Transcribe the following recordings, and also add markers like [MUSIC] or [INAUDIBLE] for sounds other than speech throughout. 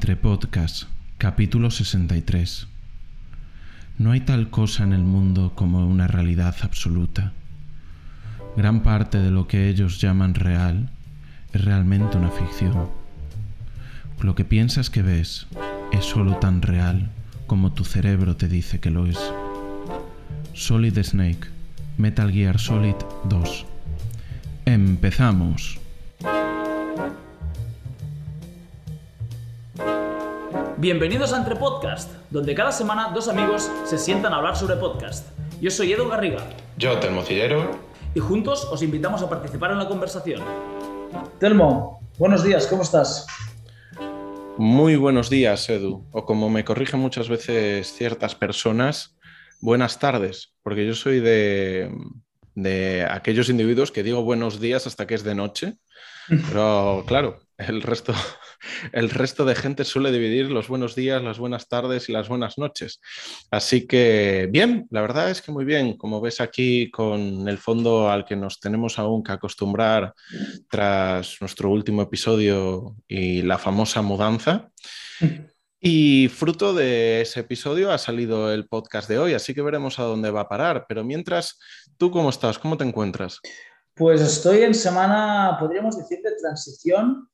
Entre Podcast, capítulo 63. No hay tal cosa en el mundo como una realidad absoluta. Gran parte de lo que ellos llaman real es realmente una ficción. Lo que piensas que ves es solo tan real como tu cerebro te dice que lo es. Solid Snake, Metal Gear Solid 2. Empezamos. Bienvenidos a Entre Podcast, donde cada semana dos amigos se sientan a hablar sobre podcast. Yo soy Edu Garriga. Yo, Telmo Cillero. Y juntos os invitamos a participar en la conversación. Telmo, buenos días, ¿cómo estás? Muy buenos días, Edu. O como me corrigen muchas veces ciertas personas, buenas tardes, porque yo soy de, de aquellos individuos que digo buenos días hasta que es de noche. [LAUGHS] Pero claro, el resto, el resto de gente suele dividir los buenos días, las buenas tardes y las buenas noches. Así que bien, la verdad es que muy bien, como ves aquí con el fondo al que nos tenemos aún que acostumbrar tras nuestro último episodio y la famosa mudanza. [LAUGHS] Y fruto de ese episodio ha salido el podcast de hoy, así que veremos a dónde va a parar. Pero mientras, ¿tú cómo estás? ¿Cómo te encuentras? Pues estoy en semana, podríamos decir, de transición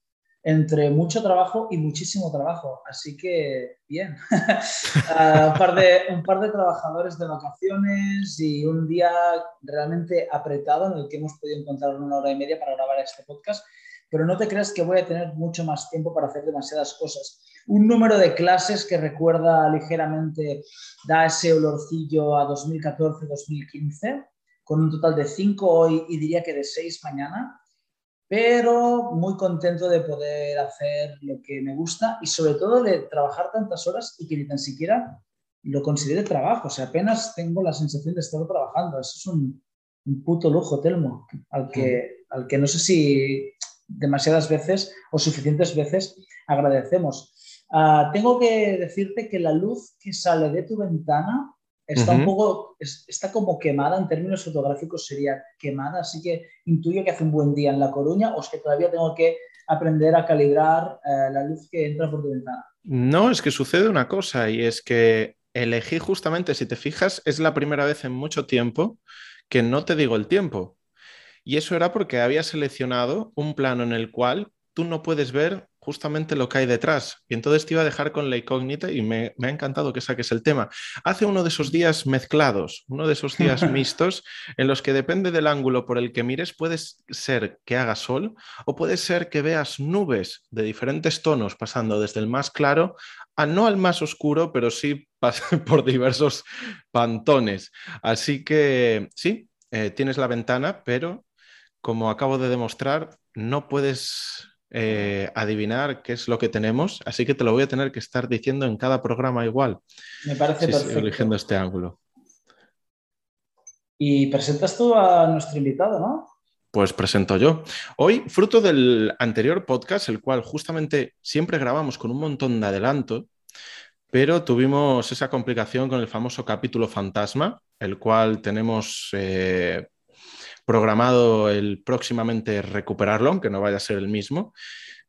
entre mucho trabajo y muchísimo trabajo. Así que, bien. uh, [LAUGHS] un, par de, un par de trabajadores de vacaciones y un día realmente apretado en el que hemos podido encontrar una hora y media para grabar este podcast. Pero no te creas que voy a tener mucho más tiempo para hacer demasiadas cosas. Un número de clases que recuerda ligeramente, da ese olorcillo a 2014-2015, con un total de cinco hoy y diría que de seis mañana pero muy contento de poder hacer lo que me gusta y sobre todo de trabajar tantas horas y que ni tan siquiera lo considere trabajo. O sea, apenas tengo la sensación de estar trabajando. Eso es un, un puto lujo, Telmo, al que, al que no sé si demasiadas veces o suficientes veces agradecemos. Uh, tengo que decirte que la luz que sale de tu ventana está un poco, está como quemada, en términos fotográficos sería quemada, así que intuyo que hace un buen día en La Coruña o es que todavía tengo que aprender a calibrar eh, la luz que entra por tu ventana. No, es que sucede una cosa y es que elegí justamente, si te fijas, es la primera vez en mucho tiempo que no te digo el tiempo. Y eso era porque había seleccionado un plano en el cual tú no puedes ver justamente lo que hay detrás. Y entonces te iba a dejar con la incógnita y me, ha encantado que saques el tema. Hace uno de esos días mezclados, uno de esos días [LAUGHS] mixtos, en los que depende del ángulo por el que mires, puede ser que haga sol o puede ser que veas nubes de diferentes tonos pasando desde el más claro a no al más oscuro, pero sí [LAUGHS] por diversos pantones. Así que sí, eh, tienes la ventana, pero como acabo de demostrar, no puedes eh, adivinar qué es lo que tenemos, así que te lo voy a tener que estar diciendo en cada programa igual. Me parece perfecto. eligiendo este ángulo. Y presentas tú a nuestro invitado, ¿no? Pues presento yo. Hoy, fruto del anterior podcast, el cual justamente siempre grabamos con un montón de adelanto, pero tuvimos esa complicación con el famoso capítulo fantasma, el cual tenemos eh, programado el próximamente recuperarlo, aunque no vaya a ser el mismo.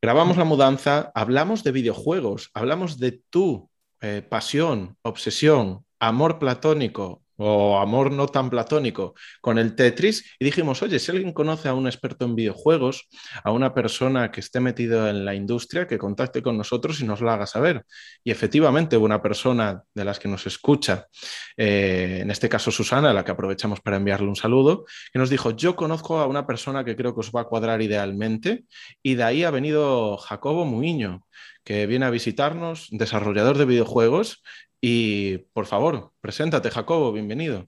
Grabamos la mudanza, hablamos de videojuegos, hablamos de tu eh, pasión, obsesión, amor platónico o amor no tan platónico con el Tetris y dijimos, oye, si alguien conoce a un experto en videojuegos, a una persona que esté metido en la industria, que contacte con nosotros y nos lo haga saber. Y efectivamente, una persona de las que nos escucha, eh, en este caso Susana, a la que aprovechamos para enviarle un saludo, que nos dijo, yo conozco a una persona que creo que os va a cuadrar idealmente y de ahí ha venido Jacobo Muiño que viene a visitarnos, desarrollador de videojuegos, y por favor, preséntate, Jacobo, bienvenido.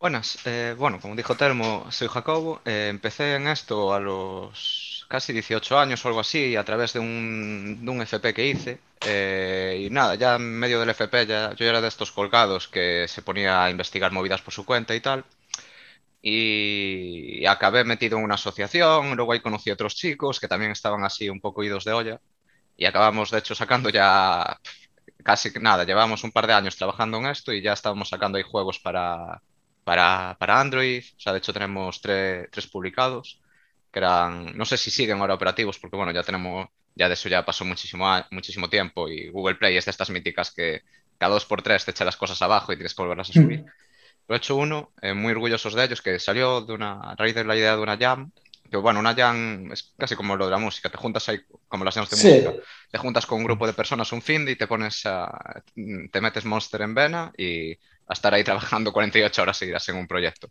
Buenas, eh, bueno, como dijo Telmo, soy Jacobo. Eh, empecé en esto a los casi 18 años o algo así, a través de un, un FP que hice. Eh, y nada, ya en medio del FP, ya, yo era de estos colgados que se ponía a investigar movidas por su cuenta y tal. Y, y acabé metido en una asociación, luego ahí conocí a otros chicos que también estaban así un poco idos de olla. Y acabamos, de hecho, sacando ya casi nada, llevamos un par de años trabajando en esto y ya estábamos sacando ahí juegos para, para, para Android. O sea, de hecho tenemos tres publicados que eran, no sé si siguen ahora operativos porque bueno, ya tenemos, ya de eso ya pasó muchísimo, muchísimo tiempo y Google Play es de estas míticas que cada dos por tres te echa las cosas abajo y tienes que volverlas a subir. Mm. Lo he hecho uno, eh, muy orgullosos de ellos, que salió de una, a raíz de la idea de una jam, que bueno, una jam es casi como lo de la música, te juntas ahí, como las jams de música, te juntas con un grupo de personas un fin y te pones a, te metes Monster en vena y a estar ahí trabajando 48 horas seguidas en un proyecto.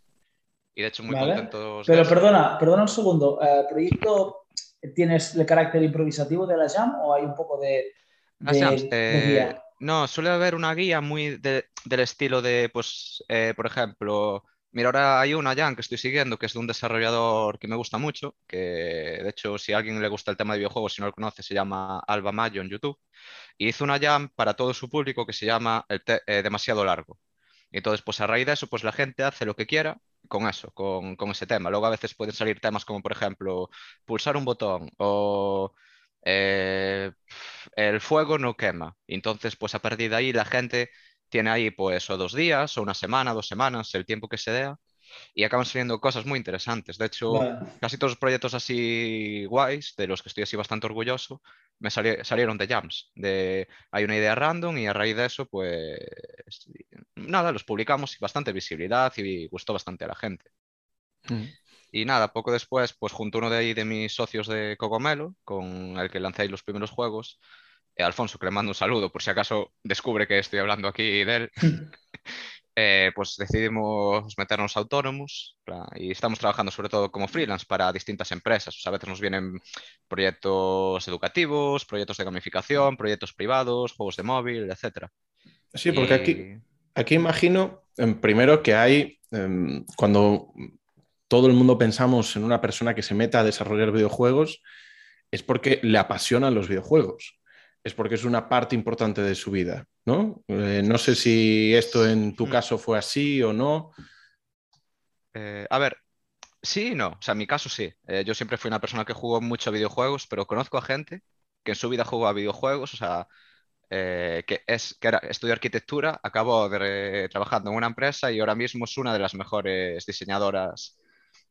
Y de hecho muy contento Pero perdona, perdona un segundo, ¿el proyecto tienes el carácter improvisativo de la jam o hay un poco de... de, eh, no, suele haber una guía muy del estilo de, pues, eh, por ejemplo, mira, ahora hay una jam que estoy siguiendo que es de un desarrollador que me gusta mucho, que de hecho, si a alguien le gusta el tema de videojuegos, si no lo conoce, se llama Alba Mayo en YouTube, y hizo una jam para todo su público que se llama el eh, Demasiado Largo. Y entonces, pues a raíz de eso, pues la gente hace lo que quiera con eso, con, con ese tema. Luego a veces pueden salir temas como, por ejemplo, pulsar un botón o eh, el fuego no quema. Entonces, pues a partir de ahí la gente tiene ahí pues o dos días o una semana, dos semanas, el tiempo que se dé y acaban saliendo cosas muy interesantes. De hecho, casi todos los proyectos así guays, de los que estoy así bastante orgulloso, me salieron de jams. De, hay una idea random y a raíz de eso, pues nada, los publicamos y bastante visibilidad y gustó bastante a la gente. Mm. Y nada, poco después, pues junto a uno de ahí de mis socios de Cogomelo, con el que lancé los primeros juegos, eh, Alfonso, que le mando un saludo por si acaso descubre que estoy hablando aquí de él, [LAUGHS] eh, pues decidimos meternos autónomos y estamos trabajando sobre todo como freelance para distintas empresas. a veces nos vienen proyectos educativos, proyectos de gamificación, proyectos privados, juegos de móvil, etc. Sí, porque aquí, aquí imagino, em, primero que hay, em, cuando todo el mundo pensamos en una persona que se meta a desarrollar videojuegos, es porque le apasionan los videojuegos, es porque es una parte importante de su vida, ¿no? Eh, no sé si esto en tu mm. caso fue así o no. Eh, a ver, sí y no. O sea, en mi caso sí. Eh, yo siempre fui una persona que jugó mucho a videojuegos, pero conozco a gente que en su vida jugó a videojuegos, o sea, que, es, que era, estudió arquitectura, acabó trabajando en una empresa y ahora mismo es una de las mejores diseñadoras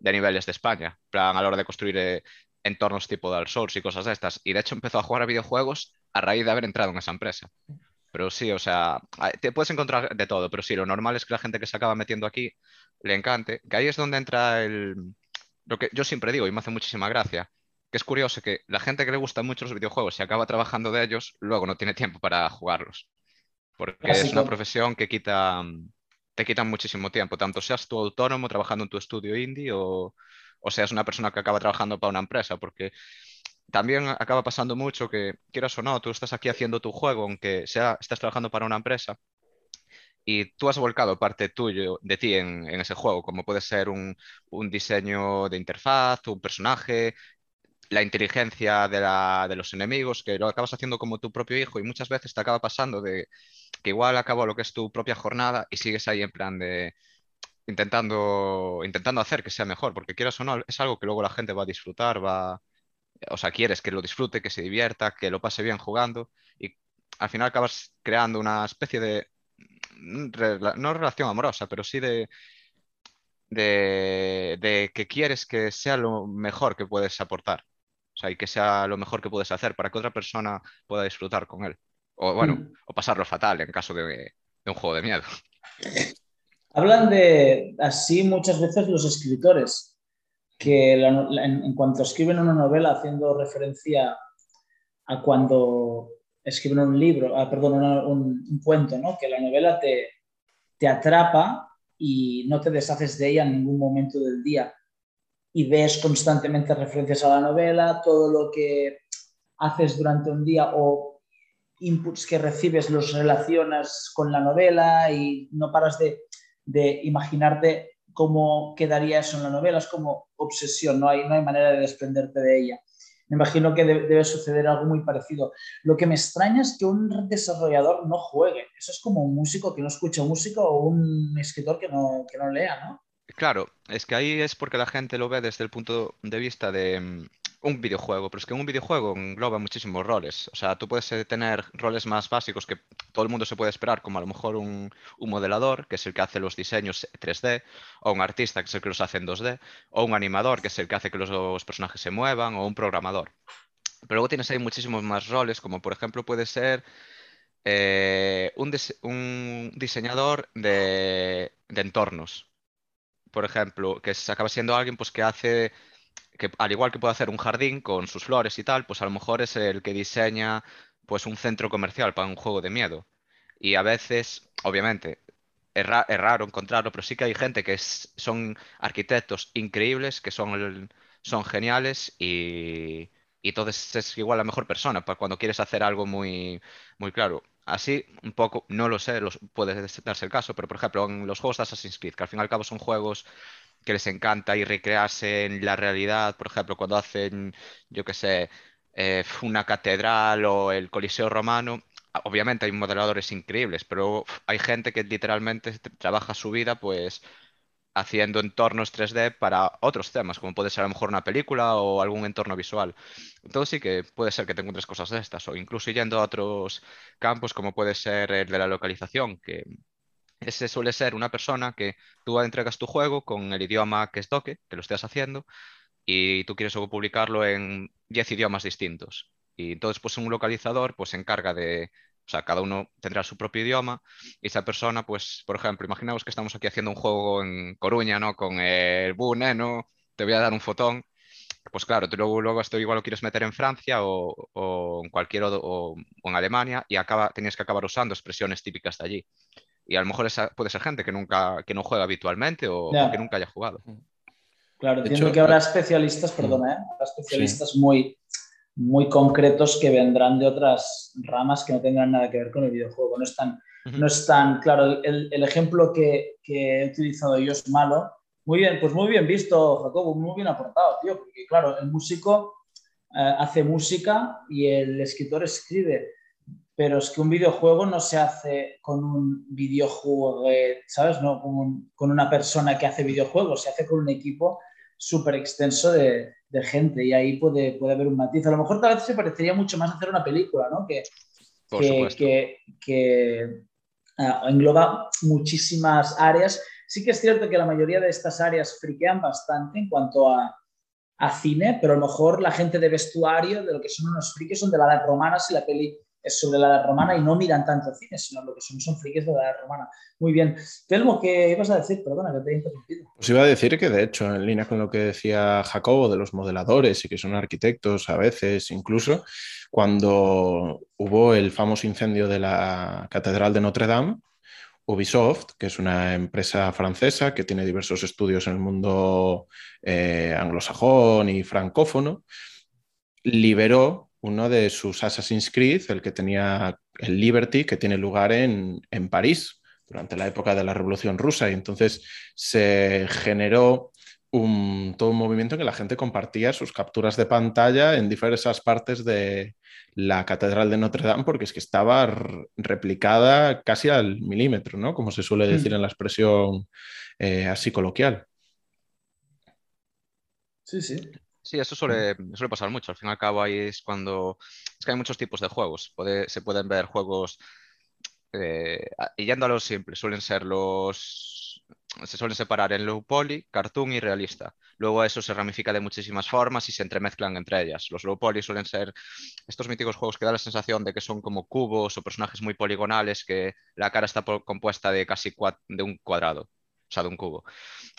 de niveles de España, plan a la hora de construir eh, entornos tipo Dark Souls y cosas de estas. Y de hecho empezó a jugar a videojuegos a raíz de haber entrado en esa empresa. Pero sí, o sea, te puedes encontrar de todo, pero sí, lo normal es que la gente que se acaba metiendo aquí le encante, que ahí es donde entra el... Lo que yo siempre digo y me hace muchísima gracia, que es curioso que la gente que le gusta mucho los videojuegos y acaba trabajando de ellos, luego no tiene tiempo para jugarlos. Porque es una profesión que quita, te quitan muchísimo tiempo, tanto seas tú autónomo trabajando en tu estudio indie o, o seas una persona que acaba trabajando para una empresa, porque también acaba pasando mucho que, quieras o no, tú estás aquí haciendo tu juego, aunque sea, estás trabajando para una empresa, y tú has volcado parte tuyo de ti en, ese juego, como puede ser un, un, diseño de interfaz, un personaje, la inteligencia de, la, de, los enemigos, que lo acabas haciendo como tu propio hijo y muchas veces te acaba pasando de que igual acabo lo que es tu propia jornada y sigues ahí en plan de intentando, intentando hacer que sea mejor, porque quieras o no, es algo que luego la gente va a disfrutar, va, o sea, quieres que lo disfrute, que se divierta, que lo pase bien jugando y al final acabas creando una especie de, no relación amorosa, pero sí de, de, de que quieres que sea lo mejor que puedes aportar. O sea, y que sea lo mejor que puedes hacer para que otra persona pueda disfrutar con él. O bueno, mm. o pasarlo fatal en caso de, un juego de miedo. [LAUGHS] Hablan de así muchas veces los escritores, que en, cuanto escriben una novela haciendo referencia a cuando escriben un libro, ah, perdón, un, cuento, ¿no? que la novela te, te atrapa y no te deshaces de ella en ningún momento del día y ves constantemente referencias a la novela, todo lo que haces durante un día o inputs que recibes los relacionas con la novela y no paras de, de imaginarte cómo quedaría eso en la novela, es como obsesión, no hay, no hay manera de desprenderte de ella. Me imagino que debe suceder algo muy parecido. Lo que me extraña es que un desarrollador no juegue. Eso es como un músico que no escucha música o un escritor que no, que no lea, ¿no? Claro, es que ahí es porque la gente lo ve desde el punto de vista de mm, un videojuego, pero es que un videojuego engloba muchísimos roles. O sea, tú puedes eh, tener roles más básicos que todo el mundo se puede esperar, como a lo mejor un, modelador, que es el que hace los diseños 3D, o un artista, que es el que los hace en 2D, o un animador, que es el que hace que los, personajes se muevan, o un programador. Pero luego tienes ahí muchísimos más roles, como por ejemplo puede ser eh, un, diseñador de, entornos. Por ejemplo, que acaba siendo alguien pues, que hace, que al igual que puede hacer un jardín con sus flores y tal, pues a lo mejor es el que diseña pues, un centro comercial para un juego de miedo. Y a veces, obviamente, es, raro encontrarlo, pero sí que hay gente que son arquitectos increíbles, que son, son geniales y, y entonces es igual la mejor persona para cuando quieres hacer algo muy, muy claro. Así, un poco, no lo sé, puede darse el caso, pero por ejemplo, en los juegos de Assassin's Creed, que al fin y al cabo son juegos que les encanta y recrearse en la realidad, por ejemplo, cuando hacen, yo qué sé, eh, una catedral o el Coliseo Romano, obviamente hay modeladores increíbles, pero hay gente que literalmente trabaja su vida, pues haciendo entornos 3D para otros temas, como puede ser a lo mejor una película o algún entorno visual. Entonces sí que puede ser que te encuentres cosas de estas, o incluso yendo a otros campos, como puede ser el de la localización, que ese suele ser una persona que tú entregas tu juego con el idioma que es toque, que lo estés haciendo, y tú quieres publicarlo en 10 idiomas distintos. Y entonces, pues un localizador pues se encarga de o sea, cada uno tendrá su propio idioma y esa persona, pues, por ejemplo, imaginamos que estamos aquí haciendo un juego en Coruña, ¿no? Con el Bune, ¿no? Te voy a dar un fotón. Pues claro, tú luego, luego esto igual lo quieres meter en Francia o, en cualquier o, en Alemania y acaba, tenías que acabar usando expresiones típicas de allí. Y a lo mejor esa puede ser gente que nunca que no juega habitualmente o, que nunca haya jugado. Claro, entiendo que habrá especialistas, perdona, ¿eh? habrá especialistas muy muy concretos que vendrán de otras ramas que no tengan nada que ver con el videojuego. No es tan, no es tan claro. El, el ejemplo que, que, he utilizado yo es malo. Muy bien, pues muy bien visto, Jacobo, muy bien aportado, tío, porque claro, el músico eh, hace música y el escritor escribe, pero es que un videojuego no se hace con un videojuego, ¿sabes? No con, con una persona que hace videojuegos, se hace con un equipo súper extenso de, de, gente y ahí puede, puede haber un matiz. A lo mejor tal vez se parecería mucho más hacer una película, ¿no? Que, que, que, ah, engloba muchísimas áreas. Sí que es cierto que la mayoría de estas áreas friquean bastante en cuanto a, a cine, pero a lo mejor la gente de vestuario, de lo que son unos frikis, son de la edad romana, si la peli es sobre la edad romana y no miran tanto cine, sino lo que son son frikis de la edad romana. Muy bien. Telmo, ¿qué ibas a decir? Perdona que te he interrumpido. Pues iba a decir que, de hecho, en línea con lo que decía Jacobo de los modeladores y que son arquitectos a veces, incluso, cuando hubo el famoso incendio de la Catedral de Notre Dame, Ubisoft, que es una empresa francesa que tiene diversos estudios en el mundo eh, anglosajón y francófono, liberó uno de sus Assassin's Creed, el que tenía el Liberty, que tiene lugar en, París durante la época de la Revolución Rusa. Y entonces se generó un, todo un movimiento en que la gente compartía sus capturas de pantalla en diversas partes de la Catedral de Notre Dame, porque es que estaba replicada casi al milímetro, ¿no? Como se suele decir mm. en la expresión eh, así coloquial. Sí, sí. Sí, eso suele, suele pasar mucho. Al fin y al cabo, ahí es cuando. Es que hay muchos tipos de juegos. se pueden ver juegos. Eh, y yendo a los simples, suelen ser los. Se suelen separar en low poly, cartoon y realista. Luego eso se ramifica de muchísimas formas y se entremezclan entre ellas. Los low poly suelen ser estos míticos juegos que dan la sensación de que son como cubos o personajes muy poligonales, que la cara está compuesta de casi de un cuadrado de un cubo.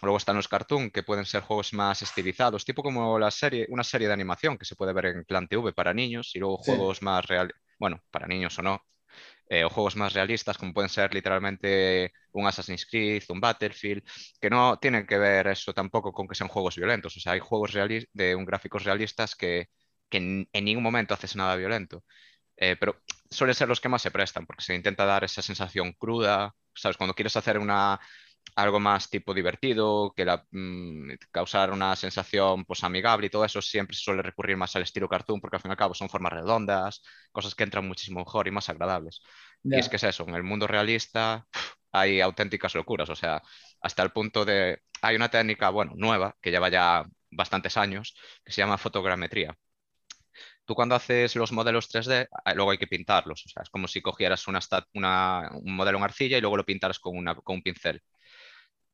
Luego están los cartoon, que pueden ser juegos más estilizados, tipo como la serie, una serie de animación que se puede ver en Plan TV para niños, y luego juegos más reales, bueno, para niños o no, eh, o juegos más realistas, como pueden ser literalmente un Assassin's Creed, un Battlefield, que no tienen que ver eso tampoco con que sean juegos violentos. O sea, hay juegos de un gráficos realistas que, en, ningún momento haces nada violento. Eh, pero suelen ser los que más se prestan, porque se intenta dar esa sensación cruda. ¿Sabes? Cuando quieres hacer una, algo más tipo divertido, que la, mm, causar una sensación pues, amigable y todo eso, siempre se suele recurrir más al estilo cartoon, porque al fin y al cabo son formas redondas, cosas que entran muchísimo mejor y más agradables. Y es que es eso, en el mundo realista hay auténticas locuras, o sea, hasta el punto de... Hay una técnica, bueno, nueva, que lleva ya bastantes años, que se llama fotogrametría. Tú cuando haces los modelos 3D, ah, luego hay que pintarlos. O sea, es como si cogieras una, un modelo en arcilla y luego lo pintaras con, una, con un pincel.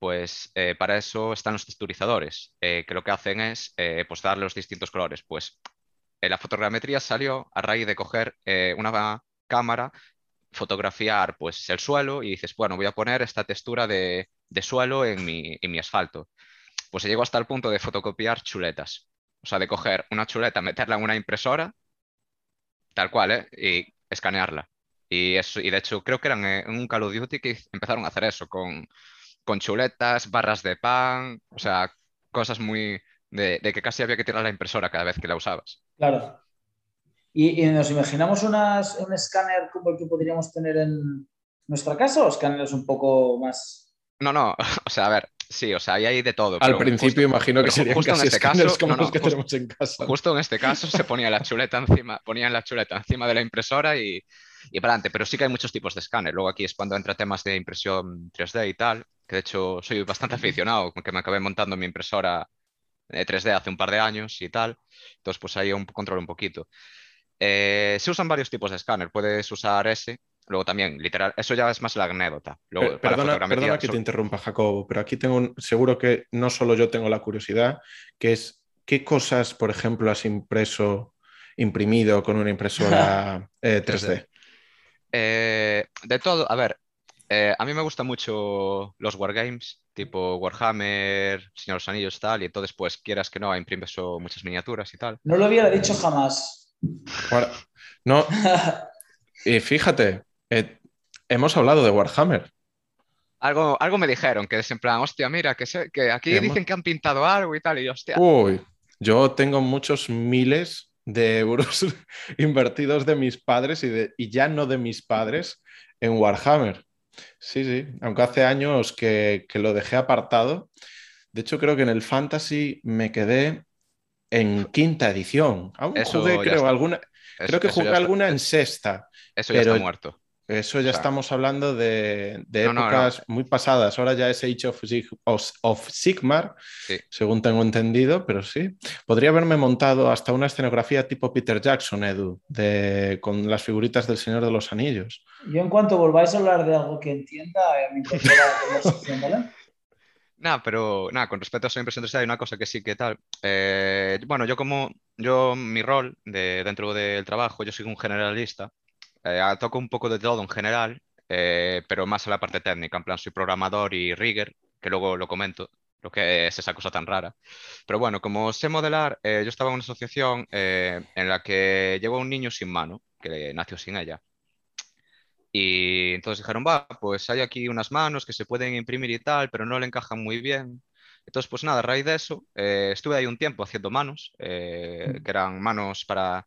Pues eh, para eso están los texturizadores, eh, que lo que hacen es eh, pues darle los distintos colores. Pues la fotogrametría salió a raíz de coger una cámara, fotografiar pues el suelo y dices, bueno, voy a poner esta textura de, suelo en mi, en mi asfalto. Pues se llegó hasta el punto de fotocopiar chuletas. O sea, de coger una chuleta, meterla en una impresora, tal cual, ¿eh? Y escanearla. Y, eso, y de hecho creo que eran en un Call of Duty que empezaron a hacer eso, con, con chuletas, barras de pan, o sea, cosas muy... De, que casi había que tirar la impresora cada vez que la usabas. Claro. ¿Y, nos imaginamos unas, un escáner como el que podríamos tener en nuestra casa o escáneres un poco más... No, no, [LAUGHS] o sea, a ver, Sí, o sea, hay ahí de todo. Al principio imagino que serían justo casi en este caso, como los que tenemos en casa. Justo en este caso se ponía la chuleta encima, ponían la chuleta encima de la impresora y, y para adelante. Pero sí que hay muchos tipos de escáner. Luego aquí es cuando entra temas de impresión 3D y tal, que de hecho soy bastante aficionado, que me acabé montando mi impresora 3D hace un par de años y tal. Entonces, pues ahí un, controlo un poquito. Eh, se usan varios tipos de escáner. Puedes usar ese, Luego también, literal, eso ya es más la anécdota. perdona, que te interrumpa, Jacobo, pero aquí tengo, seguro que no solo yo tengo la curiosidad, que es qué cosas, por ejemplo, has impreso, imprimido con una impresora [LAUGHS] 3D. Eh, de todo, a ver, eh, a mí me gustan mucho los wargames, tipo Warhammer, Señor de los Anillos, tal, y entonces, pues, quieras que no, imprimes muchas miniaturas y tal. No lo hubiera dicho jamás. no, [LAUGHS] y fíjate, eh, hemos hablado de Warhammer. Algo, algo me dijeron, que es en plan, hostia, mira, que, que aquí dicen que han pintado algo y tal, y hostia. Uy, yo tengo muchos miles de euros [LAUGHS] invertidos de mis padres y, de, y ya no de mis padres en Warhammer. Sí, sí, aunque hace años que, lo dejé apartado. De hecho, creo que en el Fantasy me quedé en quinta edición. Aún creo, alguna, creo que jugué alguna en sexta. Eso ya está muerto. Eso ya estamos hablando de, épocas muy pasadas. Ahora ya es Age of, Sigmar, según tengo entendido, pero sí. Podría haberme montado hasta una escenografía tipo Peter Jackson, Edu, de, con las figuritas del Señor de los Anillos. Yo en cuanto volváis a hablar de algo que entienda, eh, me incorpora la conversación, ¿vale? [LAUGHS] Nada, pero nada, con respecto a esa impresión 3D hay una cosa que sí que tal. Eh, bueno, yo como, yo mi rol de, dentro del trabajo, yo soy un generalista eh, toco un poco de todo en general, eh, pero más a la parte técnica, en plan soy programador y rigger, que luego lo comento, lo que es esa cosa tan rara. Pero bueno, como sé modelar, eh, yo estaba en una asociación en la que llevo a un niño sin mano, que nació sin ella. Y entonces dijeron, va, pues hay aquí unas manos que se pueden imprimir y tal, pero no le encajan muy bien. Entonces, pues nada, a raíz de eso, estuve ahí un tiempo haciendo manos, que eran manos para,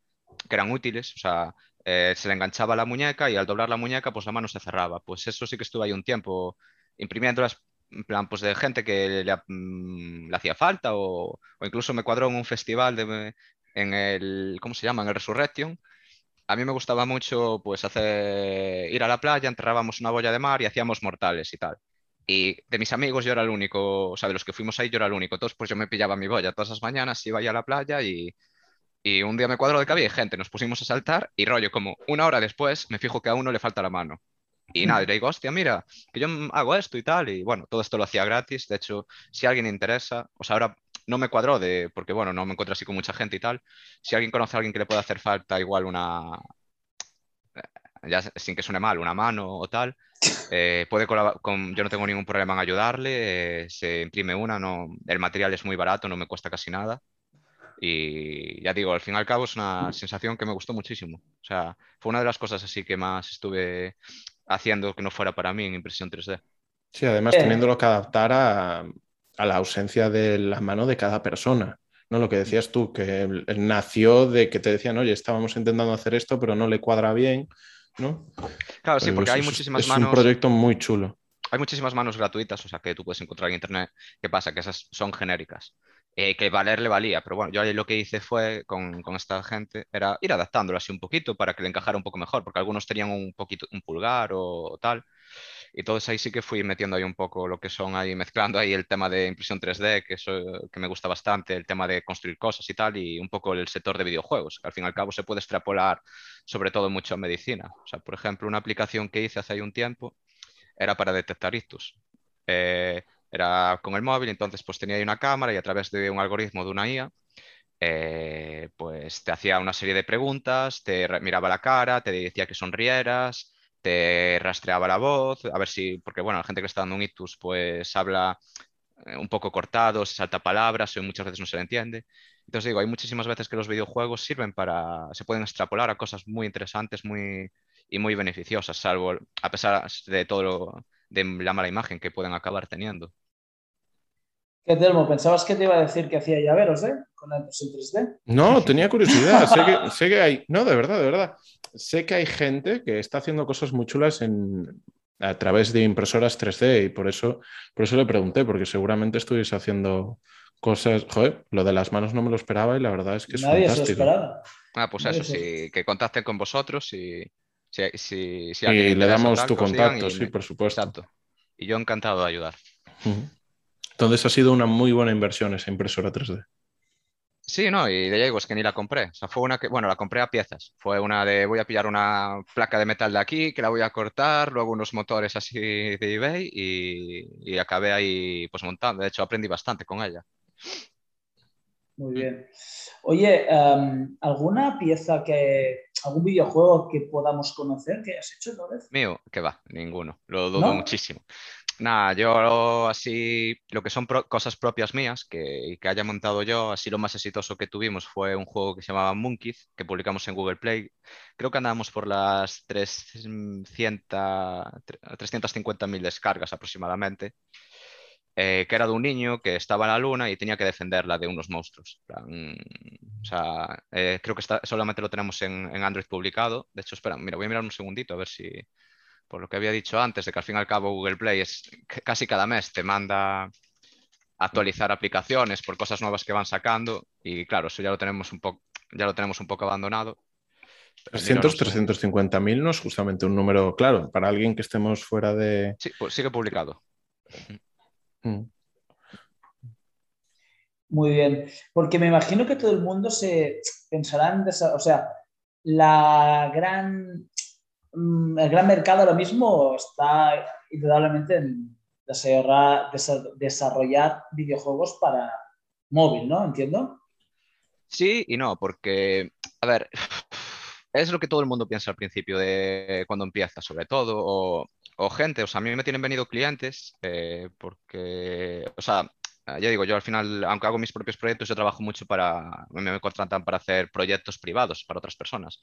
que eran útiles, o sea, eh, se le enganchaba la muñeca y al doblar la muñeca, pues la mano se cerraba. Pues eso sí que estuve ahí un tiempo imprimiéndolas, en plan, pues de gente que le, mm, hacía falta o, incluso me cuadró en un festival de, en el, ¿cómo se llama? En el Resurrection. A mí me gustaba mucho, pues, hacer, ir a la playa, enterrábamos una boya de mar y hacíamos mortales y tal. Y de mis amigos yo era el único, o sea, de los que fuimos ahí yo era el único. Entonces, pues yo me pillaba mi boya todas las mañanas, iba ahí a la playa y y un día me cuadro de que había gente, nos pusimos a saltar y rollo, como una hora después me fijo que a uno le falta la mano. Y nada, le digo, hostia, mira, que yo hago esto y tal. Y bueno, todo esto lo hacía gratis. De hecho, si a alguien interesa, o sea, ahora no me cuadró de, porque bueno, no me encuentro así con mucha gente y tal. Si alguien conoce a alguien que le pueda hacer falta igual una, eh, ya sin que suene mal, una mano o tal, [LAUGHS] eh, puede colaborar con, yo no tengo ningún problema en ayudarle, eh, se imprime una, no, el material es muy barato, no me cuesta casi nada. Y ya digo, al fin y al cabo es una sensación que me gustó muchísimo. O sea, fue una de las cosas así que más estuve haciendo que no fuera para mí en impresión 3D. Sí, además teniéndolo que adaptar a, la ausencia de la mano de cada persona. ¿no? Lo que decías tú, que nació de que te decían, oye, estábamos intentando hacer esto, pero no le cuadra bien. ¿no? Claro, sí, porque hay muchísimas manos. Es un proyecto muy chulo. Hay muchísimas manos gratuitas, o sea, que tú puedes encontrar en internet. ¿Qué pasa? Que esas son genéricas. Eh, que valer le valía, pero bueno, yo lo que hice fue con, con, esta gente, era ir adaptándolo así un poquito para que le encajara un poco mejor, porque algunos tenían un poquito, un pulgar o, tal, y entonces ahí sí que fui metiendo ahí un poco lo que son ahí, mezclando ahí el tema de impresión 3D, que eso que me gusta bastante, el tema de construir cosas y tal, y un poco el sector de videojuegos, que al fin y al cabo se puede extrapolar sobre todo mucho a medicina. O sea, por ejemplo, una aplicación que hice hace ahí un tiempo era para detectar ictus. Eh, era con el móvil, entonces pues tenía ahí una cámara y a través de un algoritmo de una IA eh, pues te hacía una serie de preguntas, te miraba la cara, te decía que sonrieras, te rastreaba la voz, a ver si, porque bueno, la gente que está dando un ictus pues habla eh, un poco cortado, se salta palabras, muchas veces no se le entiende. Entonces digo, hay muchísimas veces que los videojuegos sirven para, se pueden extrapolar a cosas muy interesantes muy, y muy beneficiosas, salvo a pesar de todo de la mala imagen que pueden acabar teniendo. ¿Qué, Telmo? ¿Pensabas que te iba a decir que hacía llaveros, eh? Con la impresión 3D. No, tenía curiosidad. sé, que, sé que hay. No, de verdad, de verdad. Sé que hay gente que está haciendo cosas muy chulas en, a través de impresoras 3D y por eso, por eso le pregunté, porque seguramente estuviese haciendo cosas. Joder, lo de las manos no me lo esperaba y la verdad es que es Nadie fantástico. se lo esperaba. Ah, pues Nadie eso, sí, que contacten con vosotros y si, si, si Y le damos tu contacto, y sí, por supuesto. Exacto. Y yo encantado de ayudar. Entonces ha sido una muy buena inversión esa impresora 3D. Sí, no, y de digo, es que ni la compré. O sea, fue una que, bueno, la compré a piezas. Fue una de voy a pillar una placa de metal de aquí, que la voy a cortar, luego unos motores así de eBay y, y acabé ahí pues montando. De hecho, aprendí bastante con ella. Muy bien. Oye, em, ¿alguna pieza que, algún videojuego que podamos conocer que hayas hecho tal vez? Mío, que va, ninguno. Lo dudo ¿No? muchísimo. Nada, yo así, lo que son pro- cosas propias mías que, que haya montado yo, así lo más exitoso que tuvimos fue un juego que se llamaba Monkeys, que publicamos en Google Play. Creo que andábamos por las 300, 350.000 descargas aproximadamente, eh, que era de un niño que estaba en la luna y tenía que defenderla de unos monstruos. Plan, o sea, eh, creo que está, solamente lo tenemos en, en Android publicado. De hecho, espera, mira, voy a mirar un segundito a ver si, por lo que había dicho antes, de que al fin y al cabo Google Play es casi cada mes te manda actualizar aplicaciones por cosas nuevas que van sacando y claro, eso ya lo tenemos un poco ya lo tenemos un poco abandonado. Pero mira, 300, un segundo. 350 mil no es justamente un número claro para alguien que estemos fuera de. Sí, pues sigue publicado. Mm. Muy bien, porque me imagino que todo el mundo se pensará en, o sea, la gran, el gran mercado ahora mismo está indudablemente en desarrollar, desa- desarrollar videojuegos para móvil, ¿no? Entiendo. Sí y no, porque, a ver, es lo que todo el mundo piensa al principio de cuando empieza, sobre todo, o, o gente, o sea, a mí me tienen venido clientes eh, porque, o sea, ya digo, yo al final, aunque hago mis propios proyectos, yo trabajo mucho para, me, me contratan para hacer proyectos privados para otras personas.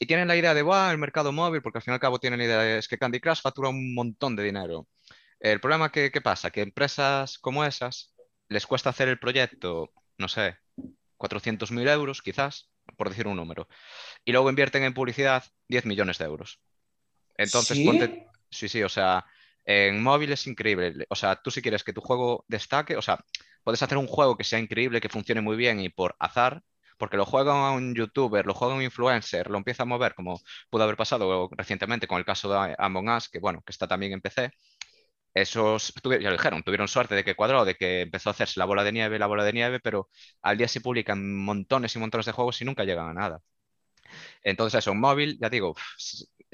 Y tienen la idea de, wow, el mercado móvil, porque al fin y al cabo tienen la idea de, es que Candy Crush factura un montón de dinero. El problema que, que pasa, que empresas como esas les cuesta hacer el proyecto, no sé, 400.000 euros, quizás, por decir un número. Y luego invierten en publicidad 10 millones de euros. Entonces, ¿Sí? ponte. Sí, sí, o sea, en móvil es increíble. O sea, tú si quieres que tu juego destaque, o sea, puedes hacer un juego que sea increíble, que funcione muy bien y por azar, porque lo juega un youtuber, lo juega un influencer, lo empieza a mover, como pudo haber pasado recientemente con el caso de Among Us, que bueno, que está también en PC. Esos, ya lo dijeron, tuvieron suerte de que cuadró, de que empezó a hacerse la bola de nieve, la bola de nieve, pero al día se publican montones y montones de juegos y nunca llegan a nada. Entonces, eso, en móvil, ya digo,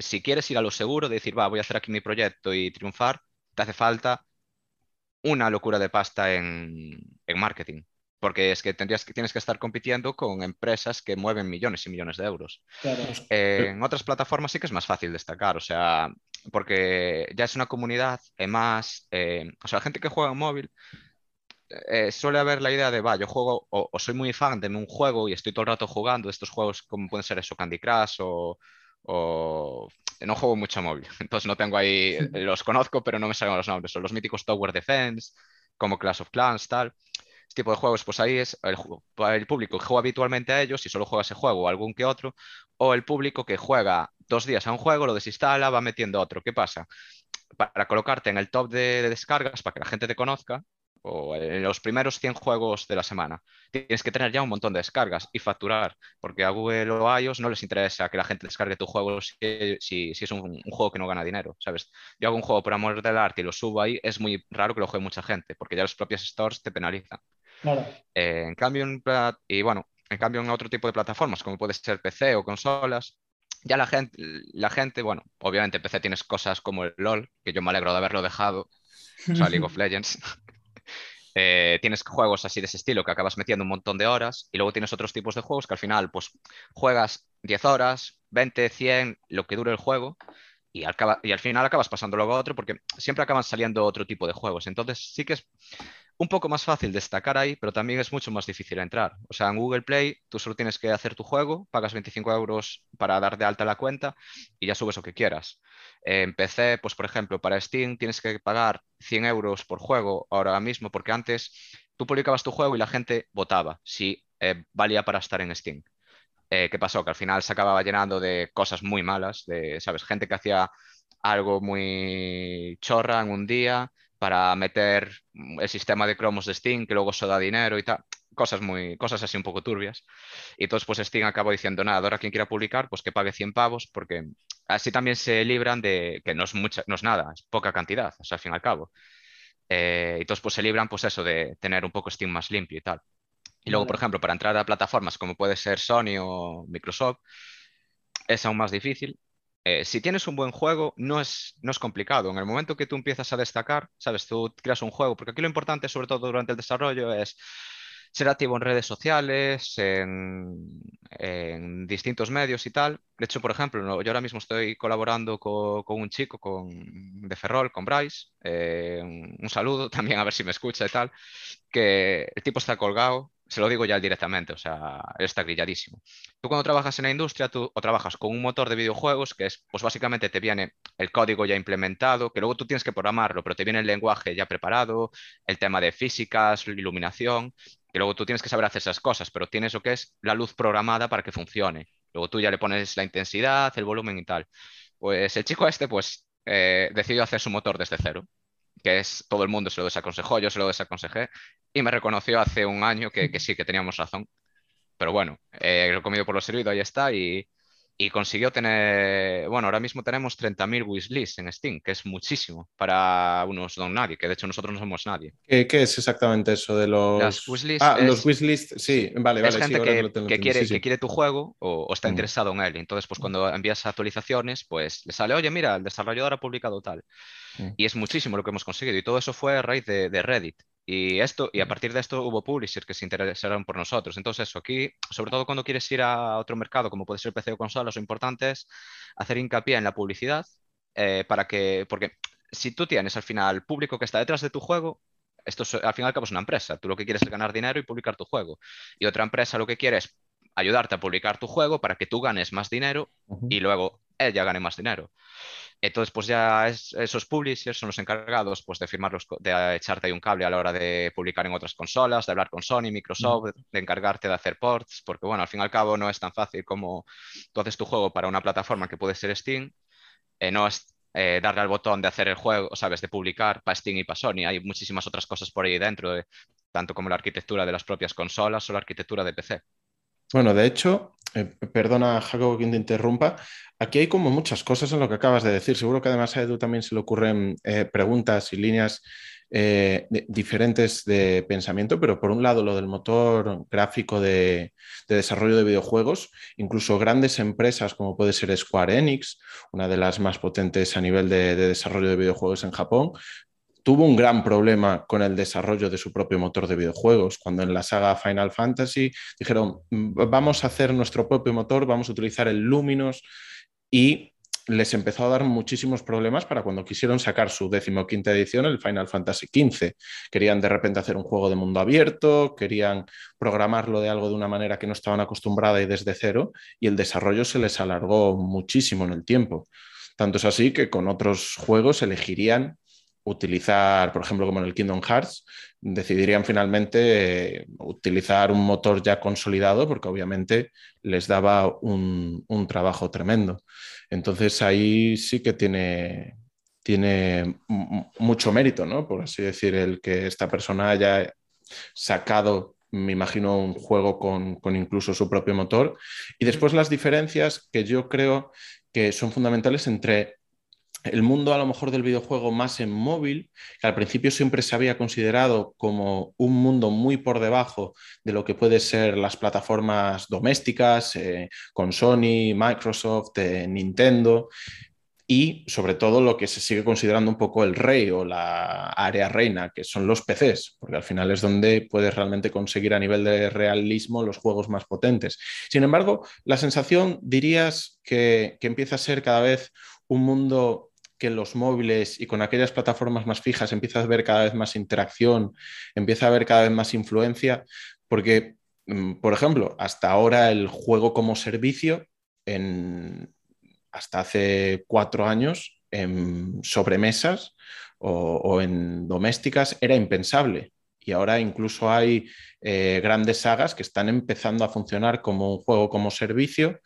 si, quieres ir a lo seguro, de decir, va, voy a hacer aquí mi proyecto y triunfar, te hace falta una locura de pasta en, en marketing. Porque es que, tendrías que tienes que estar compitiendo con empresas que mueven millones y millones de euros. Claro. Eh, en otras plataformas sí que es más fácil destacar, o sea, porque ya es una comunidad eh, más, eh, o sea, la gente que juega en móvil eh, suele haber la idea de, va, yo juego o, o soy muy fan de un juego y estoy todo el rato jugando de estos juegos como pueden ser eso, Candy Crush o, o- no juego mucho móvil, [LAUGHS] entonces no tengo ahí, [LAUGHS] los conozco pero no me salen los nombres, son los míticos Tower Defense, como Clash of Clans, tal. Este tipo de juegos, pues ahí es el, el público que juega habitualmente a ellos y solo juega ese juego o algún que otro, o el público que juega dos días a un juego, lo desinstala, va metiendo otro. ¿Qué pasa? Para colocarte en el top de, de descargas, para que la gente te conozca, o en los primeros 100 juegos de la semana, tienes que tener ya un montón de descargas y facturar, porque a Google o a iOS no les interesa que la gente descargue tu juego si, si- si es un, un juego que no gana dinero, ¿sabes? Yo hago un juego por amor del arte y lo subo ahí, es muy raro que lo juegue mucha gente, porque ya los propios stores te penalizan. Claro. Eh, en cambio, en y bueno, en cambio en otro tipo de plataformas, como puede ser PC o consolas, ya la gente, la gente, bueno, obviamente en PC tienes cosas como el LOL, que yo me alegro de haberlo dejado, o sea, League of [LAUGHS] Legends. Eh, tienes juegos así de ese estilo que acabas metiendo un montón de horas y luego tienes otros tipos de juegos que al final pues juegas 10 horas, 20, 100, lo que dure el juego y, y al final acabas pasando luego a otro porque siempre acaban saliendo otro tipo de juegos. Entonces sí que es un poco más fácil destacar ahí, pero también es mucho más difícil entrar. O sea, en Google Play tú solo tienes que hacer tu juego, pagas 25 euros para dar de alta la cuenta y ya subes lo que quieras. en PC, pues por ejemplo, para Steam tienes que pagar 100 euros por juego ahora mismo, porque antes tú publicabas tu juego y la gente votaba si eh, valía para estar en Steam. Eh, ¿Qué pasó? Que al final se acababa llenando de cosas muy malas, de, ¿sabes? Gente que hacía algo muy chorra en un día para meter el sistema de cromos de Steam, que luego eso da dinero y tal. Cosas, muy, cosas así un poco turbias. Y entonces, pues Steam acabó diciendo, nada, ahora quien quiera publicar, pues que pague 100 pavos, porque así también se libran de que no es, mucha, no es nada, es poca cantidad, o sea, al fin y al cabo. Eh, entonces, pues se libran, pues eso, de tener un poco Steam más limpio y tal. Y luego, por ejemplo, para entrar a plataformas como puede ser Sony o Microsoft, es aún más difícil. Eh, si tienes un buen juego, no es, no es complicado. En el momento que tú empiezas a destacar, sabes, tú creas un juego, porque aquí lo importante, sobre todo durante el desarrollo, es ser activo en redes sociales, en, distintos medios y tal. De hecho, por ejemplo, yo ahora mismo estoy colaborando con, un chico con, de Ferrol, con Bryce. Eh, un, saludo [LAUGHS] también, a ver si me escucha y tal. Que el tipo está colgado se lo digo ya directamente, o sea, está grilladísimo. Tú cuando trabajas en la industria, tú o trabajas con un motor de videojuegos que es, pues básicamente te viene el código ya implementado, que luego tú tienes que programarlo, pero te viene el lenguaje ya preparado, el tema de físicas, iluminación, que luego tú tienes que saber hacer esas cosas, pero tienes lo que es la luz programada para que funcione. Luego tú ya le pones la intensidad, el volumen y tal. Pues el chico este, pues, eh, decidió hacer su motor desde cero que es todo el mundo se lo desaconsejó, yo se lo desaconsejé y me reconoció hace un año que, sí, que teníamos razón. Pero bueno, eh, lo comido por lo servido, ahí está y, y consiguió tener, bueno, ahora mismo tenemos 30.000 wishlists en Steam, que es muchísimo para unos don nadie, que de hecho nosotros no somos nadie. ¿Qué, es exactamente eso de los... wishlists ah, los wishlists, sí, vale, vale. Es gente que, quiere, que quiere tu juego o, está interesado en él. Entonces, pues cuando envías actualizaciones, pues le sale, oye, mira, el desarrollador ha publicado tal. Y es muchísimo lo que hemos conseguido. Y todo eso fue a raíz de, de Reddit. Y, esto, y a partir de esto hubo publishers que se interesaron por nosotros. Entonces, eso aquí, sobre todo cuando quieres ir a otro mercado, como puede ser PC o consolas, lo importante es hacer hincapié en la publicidad eh, para que, porque si tú tienes al final público que está detrás de tu juego, esto al final y una empresa. Tú lo que quieres es ganar dinero y publicar tu juego. Y otra empresa lo que quiere es ayudarte a publicar tu juego para que tú ganes más dinero y luego ella gane más dinero. Entonces, pues ya esos publishers son los encargados pues, de firmarlos, de echarte ahí un cable a la hora de publicar en otras consolas, de hablar con Sony, Microsoft, de encargarte de hacer ports, porque bueno, al fin y al cabo no es tan fácil como tú haces tu juego para una plataforma que puede ser Steam, eh, no es eh, darle al botón de hacer el juego, sabes, de publicar para Steam y para Sony. Hay muchísimas otras cosas por ahí dentro, tanto como la arquitectura de las propias consolas o la arquitectura de PC. Bueno, de hecho, eh, perdona Jacobo que te interrumpa, aquí hay como muchas cosas en lo que acabas de decir. Seguro que además a Edu también se le ocurren eh, preguntas y líneas eh, diferentes de pensamiento, pero por un lado lo del motor gráfico de, desarrollo de videojuegos, incluso grandes empresas como puede ser Square Enix, una de las más potentes a nivel de desarrollo de videojuegos en Japón, tuvo un gran problema con el desarrollo de su propio motor de videojuegos, cuando en la saga Final Fantasy dijeron, vamos a hacer nuestro propio motor, vamos a utilizar el Luminos y les empezó a dar muchísimos problemas para cuando quisieron sacar su decimoquinta edición, el Final Fantasy XV. Querían de repente hacer un juego de mundo abierto, querían programarlo de algo de una manera que no estaban acostumbradas y desde cero, y el desarrollo se les alargó muchísimo en el tiempo. Tanto es así que con otros juegos elegirían utilizar, por ejemplo, como en el Kingdom Hearts, decidirían finalmente eh, utilizar un motor ya consolidado porque obviamente les daba un, trabajo tremendo. Entonces ahí sí que tiene, tiene mucho mérito, ¿no? Por así decir, el que esta persona haya sacado me imagino un juego con, con, incluso su propio motor. Y después las diferencias que yo creo que son fundamentales entre el mundo a lo mejor del videojuego más en móvil, que al principio siempre se había considerado como un mundo muy por debajo de lo que puede ser las plataformas domésticas, eh, con Sony, Microsoft, eh, Nintendo, y sobre todo lo que se sigue considerando un poco el rey o la área reina, que son los PCs, porque al final es donde puedes realmente conseguir a nivel de realismo los juegos más potentes. Sin embargo, la sensación dirías que, que empieza a ser cada vez un mundo que los móviles y con aquellas plataformas más fijas empieza a ver cada vez más interacción, empieza a haber cada vez más influencia, porque, mm, por ejemplo, hasta ahora el juego como servicio en, hasta hace cuatro años en sobremesas o, en domésticas era impensable. Y ahora incluso hay eh, grandes sagas que están empezando a funcionar como un juego como servicio,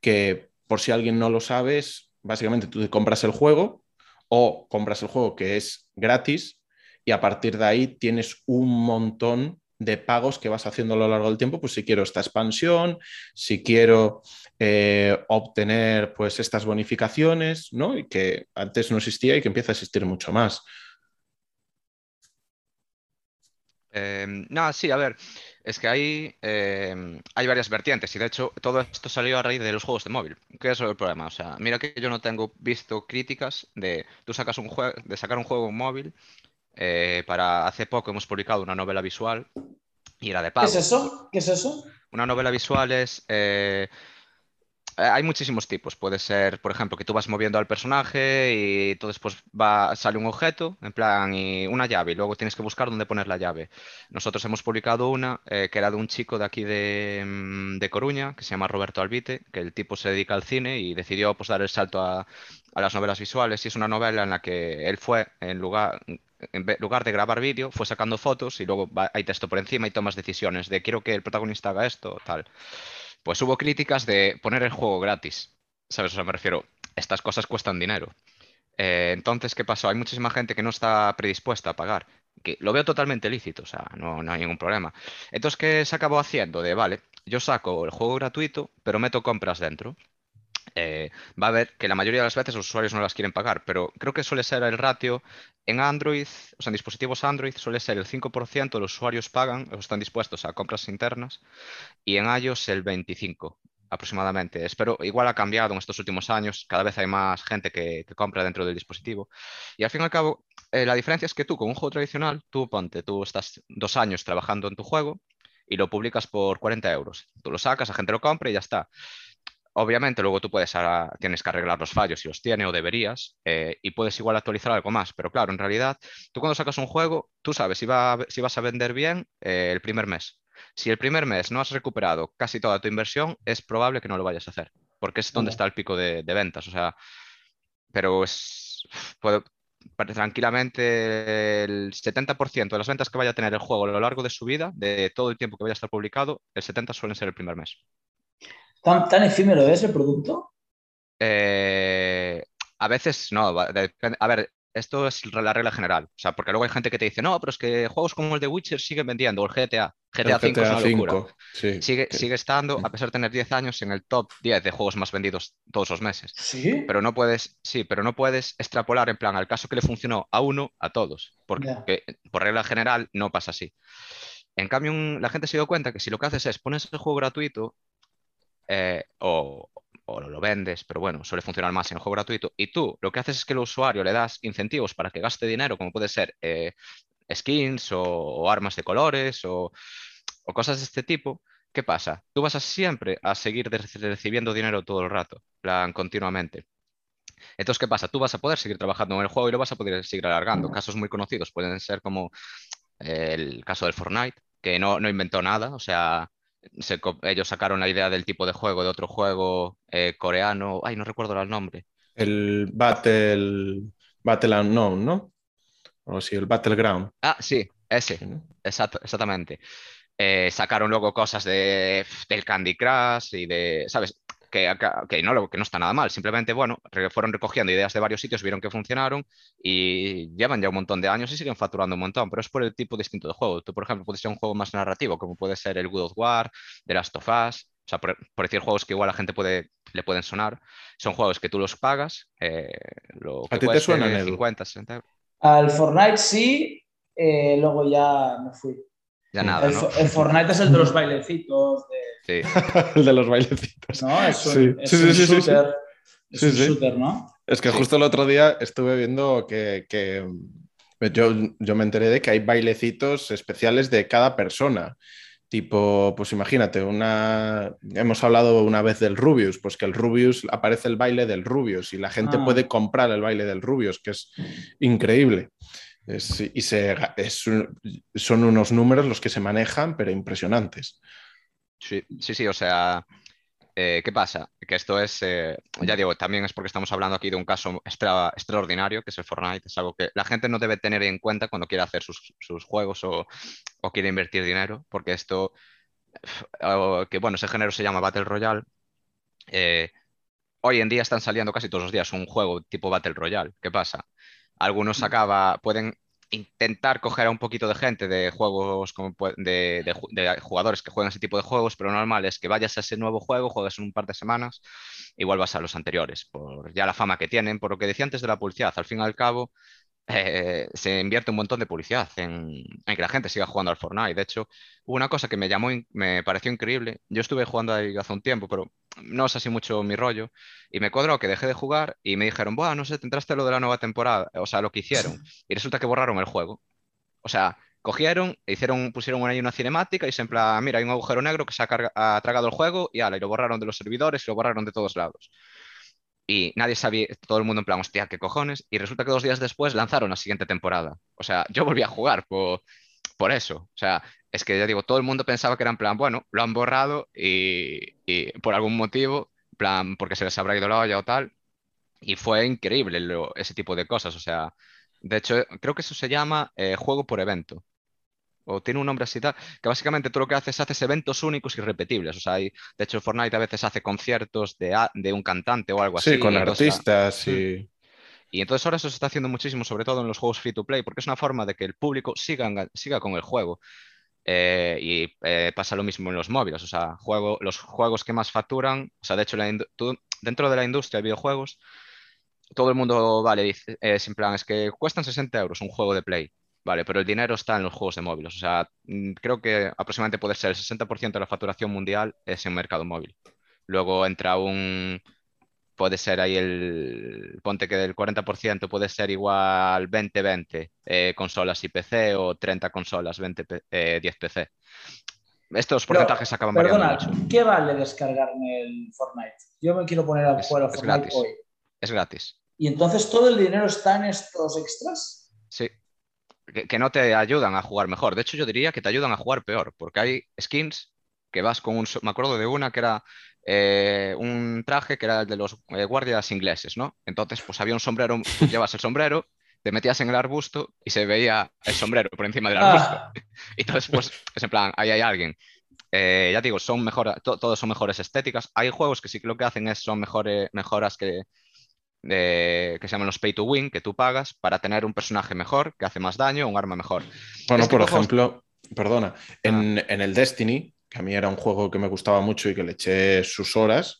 que por si alguien no lo sabe, básicamente tú te compras el juego o compras el juego que es gratis y a partir de ahí tienes un montón de pagos que vas haciendo a lo largo del tiempo, pues si quiero esta expansión, si quiero eh, obtener pues estas bonificaciones, ¿no? Y que antes no existía y que empieza a existir mucho más. Em, no, sí, a ver, es que hay, em, hay varias vertientes y de hecho todo esto salió a raíz de los juegos de móvil, que es el problema. O sea, mira que yo no tengo visto críticas de tú sacas un juego, de sacar un juego móvil eh, para hace poco hemos publicado una novela visual y era de pago. ¿Qué es eso? ¿Qué es eso? Una novela visual es eh, hay muchísimos tipos. Puede ser, por ejemplo, que tú vas moviendo al personaje y entonces pues va, sale un objeto, en plan, y una llave, y luego tienes que buscar dónde poner la llave. Nosotros hemos publicado una eh, que era de un chico de aquí mm, de, Coruña, que se llama Roberto Albite, que el tipo se dedica al cine y decidió pues, dar el salto a, las novelas visuales. Y es una novela en la que él fue, en lugar, en lugar de grabar vídeo, fue sacando fotos y luego hay texto por encima y tomas decisiones de quiero que el protagonista haga esto, tal pues hubo críticas de poner el juego gratis. ¿Sabes? O sea, me refiero, estas cosas cuestan dinero. Eh, entonces, ¿qué pasó? Hay muchísima gente que no está predispuesta a pagar. Que lo veo totalmente lícito, o sea, no, no hay ningún problema. Entonces, ¿qué se acabó haciendo? De, vale, yo saco el juego gratuito, pero meto compras dentro. Eh, va a ver que la mayoría de las veces los usuarios no las quieren pagar, pero creo que suele ser el ratio en Android, o sea, en dispositivos Android suele ser el 5% de los usuarios pagan o están dispuestos a compras internas y en iOS el 25% aproximadamente. Espero, igual ha cambiado en estos últimos años, cada vez hay más gente que, compra dentro del dispositivo. Y al fin y al cabo, eh, la diferencia es que tú con un juego tradicional, tú ponte, tú estás dos años trabajando en tu juego y lo publicas por 40 euros. Tú lo sacas, la gente lo compra y ya está. Obviamente, luego tú puedes, tienes que arreglar los fallos si los tiene o deberías, eh, y puedes igual actualizar algo más. Pero claro, en realidad, tú cuando sacas un juego, tú sabes si, va, si vas a vender bien eh, el primer mes. Si el primer mes no has recuperado casi toda tu inversión, es probable que no lo vayas a hacer, porque es donde está el pico de, ventas. O sea, pero es. tranquilamente el 70% de las ventas que vaya a tener el juego a lo largo de su vida, de todo el tiempo que vaya a estar publicado, el 70% suelen ser el primer mes. ¿Tan, efímero es el producto? Eh, a veces no. A ver, esto es la regla general. O sea, porque luego hay gente que te dice, no, pero es que juegos como el de Witcher siguen vendiendo, o el GTA. GTA, 5 es una locura. sigue, sigue estando, a pesar de tener 10 años, en el top 10 de juegos más vendidos todos los meses. Sí. Pero no puedes, sí, pero no puedes extrapolar en plan al caso que le funcionó a uno, a todos. Porque por regla general no pasa así. En cambio, la gente se dio cuenta que si lo que haces es pones el juego gratuito, eh, o, lo vendes, pero bueno, suele funcionar más en el juego gratuito. Y tú lo que haces es que al usuario le das incentivos para que gaste dinero, como puede ser eh, skins o, armas de colores o, cosas de este tipo. ¿Qué pasa? Tú vas a siempre a seguir recibiendo dinero todo el rato, plan continuamente. Entonces, ¿qué pasa? Tú vas a poder seguir trabajando en el juego y lo vas a poder seguir alargando. Casos muy conocidos pueden ser como el caso del Fortnite, que no, no inventó nada, o sea, ellos sacaron la idea del tipo de juego de otro juego eh, coreano, ay, no recuerdo el nombre. El Battle, Battle Unknown, ¿no? O sí, el Battleground. Ah, sí, ese, exactamente. Eh, sacaron luego cosas de, del Candy Crush y de, ¿sabes? Que, no, que no está nada mal, simplemente, bueno, fueron recogiendo ideas de varios sitios, vieron que funcionaron y llevan ya un montón de años y siguen facturando un montón, pero es por el tipo distinto de juego. Tú, por ejemplo, puedes ser un juego más narrativo, como puede ser el Good of War, The Last of Us, o sea, por, decir juegos que igual a la gente puede, le pueden sonar, son juegos que tú los pagas, eh, lo ¿A ti te suenan 50, 60 euros. Al Fortnite sí, eh, luego ya me fui. Ya nada, el, el, Fortnite es el de los bailecitos, de [LAUGHS] el de los bailecitos. No, es un, shooter. Es un shooter, ¿no? Es que Sí. justo el otro día estuve viendo que, que yo, yo me enteré de que hay bailecitos especiales de cada persona. Tipo, pues imagínate, una... hemos hablado una vez del Rubius, pues que el Rubius aparece el baile del Rubius y la gente Ah. puede comprar el baile del Rubius, que es increíble. Es- y se, es son unos números los que se manejan, pero impresionantes. Sí, sí, sí, o sea, eh, ¿qué pasa? Que esto es, eh, ya digo, también es porque estamos hablando aquí de un caso extra- extraordinario, que es el Fortnite, es algo que la gente no debe tener en cuenta cuando quiere hacer sus, sus juegos o, o quiere invertir dinero, porque esto, que bueno, ese género se llama Battle Royale. eh, hoy en día están saliendo casi todos los días un juego tipo Battle Royale. ¿Qué pasa? Algunos acaba, pueden intentar coger a un poquito de gente de juegos como de, de de jugadores que juegan ese tipo de juegos, pero normal es que vayas a ese nuevo juego, juegues en un par de semanas y vuelvas a los anteriores, por ya la fama que tienen, por lo que decía antes de la publicidad, al fin y al cabo eh, se invierte un montón de publicidad en, en que la gente siga jugando al Fortnite. De hecho, hubo una cosa que me llamó, me pareció increíble. Yo estuve jugando ahí hace un tiempo, pero no es así mucho mi rollo. Y me cuadró que dejé de jugar y me dijeron, Buah, no sé, te entraste lo de la nueva temporada, o sea, lo que hicieron. [LAUGHS] Y resulta que borraron el juego. O sea, cogieron, hicieron, pusieron ahí una cinemática y se en plan, mira, hay un agujero negro que se ha, ha tragado el juego y ala, y lo borraron de los servidores y lo borraron de todos lados. Y nadie sabía, todo el mundo en plan, hostia, qué cojones. Y resulta que dos días después lanzaron la siguiente temporada. O sea, yo volví a jugar por, por eso. O sea, es que ya digo, todo el mundo pensaba que era en plan, bueno, lo han borrado y, por algún motivo, plan, porque se les habrá ido la olla o tal. Y fue increíble ese tipo de cosas. O sea, de hecho, creo que eso se llama eh, juego por evento. O tiene un nombre así tal, que básicamente tú lo que haces, haces eventos únicos y repetibles. O sea, hay- de hecho, Fortnite a veces hace conciertos de, a- de un cantante o algo así. Sí, con artistas y... y entonces ahora eso se está haciendo muchísimo, sobre todo en los juegos free to play, porque es una forma de que el público siga, siga con el juego. Eh, y eh, pasa lo mismo en los móviles, o sea, juego, los juegos que más facturan, o sea, de hecho, la indu- tú- dentro de la industria de videojuegos, todo el mundo, vale, dice, es en plan, es que cuestan 60 euros un juego de Play, vale, pero el dinero está en los juegos de móviles, o sea, mm, creo que aproximadamente puede ser el 60% de la facturación mundial es en mercado móvil. Luego entra un, puede ser ahí el, ponte que del 40% puede ser igual 20-20 eh, consolas y PC o 30 consolas, 20 P- eh, 10 PC. Estos Pero, porcentajes acaban variando Perdona, mucho. ¿qué vale descargarme el Fortnite? Yo me quiero poner a Es- jugar al es Fortnite gratis. hoy. Es gratis. ¿Y entonces todo el dinero está en estos extras? Sí. Que, que no te ayudan a jugar mejor. De hecho, yo diría que te ayudan a jugar peor, porque hay skins que vas con un... Me acuerdo de una que era eh, un traje que era el de los eh, guardias ingleses, ¿no? Entonces, pues había un sombrero, tú [LAUGHS] llevas el sombrero, te metías en el arbusto y se veía el sombrero por encima del arbusto. Ah, [LAUGHS] Y entonces, pues, es en plan, ahí hay alguien. Eh, ya digo, son mejor, to- todos son mejores estéticas. Hay juegos que sí que lo que hacen es son mejores, mejoras que, de- que se llaman los pay to win, que tú pagas para tener un personaje mejor, que hace más daño, un arma mejor. Bueno, Este por juego- ejemplo, perdona, en, en el Destiny, que a mí era un juego que me gustaba mucho y que le eché sus horas,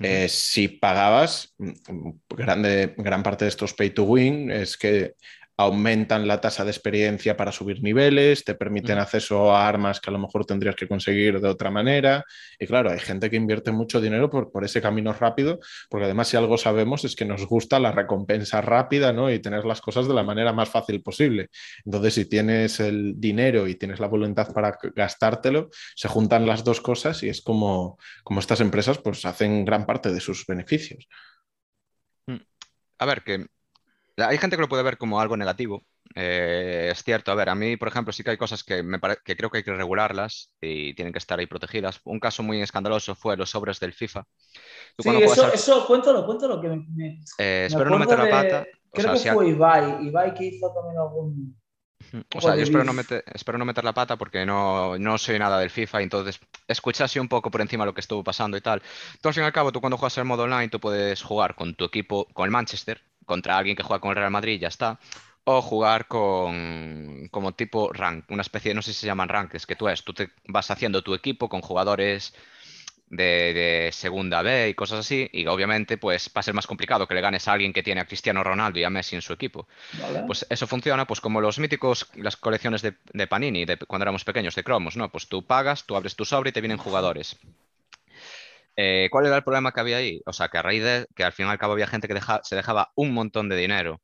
eh, si pagabas, mm, grande, gran parte de estos pay to win es que aumentan la tasa de experiencia para subir niveles, te permiten acceso a armas que a lo mejor tendrías que conseguir de otra manera. Y claro, hay gente que invierte mucho dinero por, por ese camino rápido, porque además si algo sabemos es que nos gusta la recompensa rápida ¿no? y tener las cosas de la manera más fácil posible. Entonces, si tienes el dinero y tienes la voluntad para gastártelo, se juntan las dos cosas y es como, como estas empresas pues hacen gran parte de sus beneficios. A ver, que hay gente que lo puede ver como algo negativo. eh, es cierto, a ver, a mí, por ejemplo, sí que hay cosas que, me pare- que creo que hay que regularlas y tienen que estar ahí protegidas. Un caso muy escandaloso fue los sobres del FIFA. Tú sí, eso, al- eso, cuéntalo, cuéntalo, que me, me- eh, me espero no meter la pata. O Creo sea, que si fue Ibai, Ibai que hizo también algún... O sea, yo espero no, meter, espero no meter la pata porque no, no soy nada del FIFA, y entonces escuché así un poco por encima lo que estuvo pasando y tal. Tú al fin y al cabo, tú cuando juegas el modo online, tú puedes jugar con tu equipo, con el Manchester, contra alguien que juega con el Real Madrid y ya está. O jugar con como tipo rank, una especie, no sé si se llaman ranks, que tú es, tú te vas haciendo tu equipo con jugadores de, de segunda B y cosas así, y obviamente pues va a ser más complicado que le ganes a alguien que tiene a Cristiano Ronaldo y a Messi en su equipo. ¿vale? Pues eso funciona pues como los míticos, las colecciones de, de Panini de cuando éramos pequeños, de cromos, ¿no? Pues tú pagas, tú abres tu sobre y te vienen jugadores. Eh, ¿Cuál era el problema que había ahí? O sea, que a raíz de que al fin y al cabo había gente que se dejaba un montón de dinero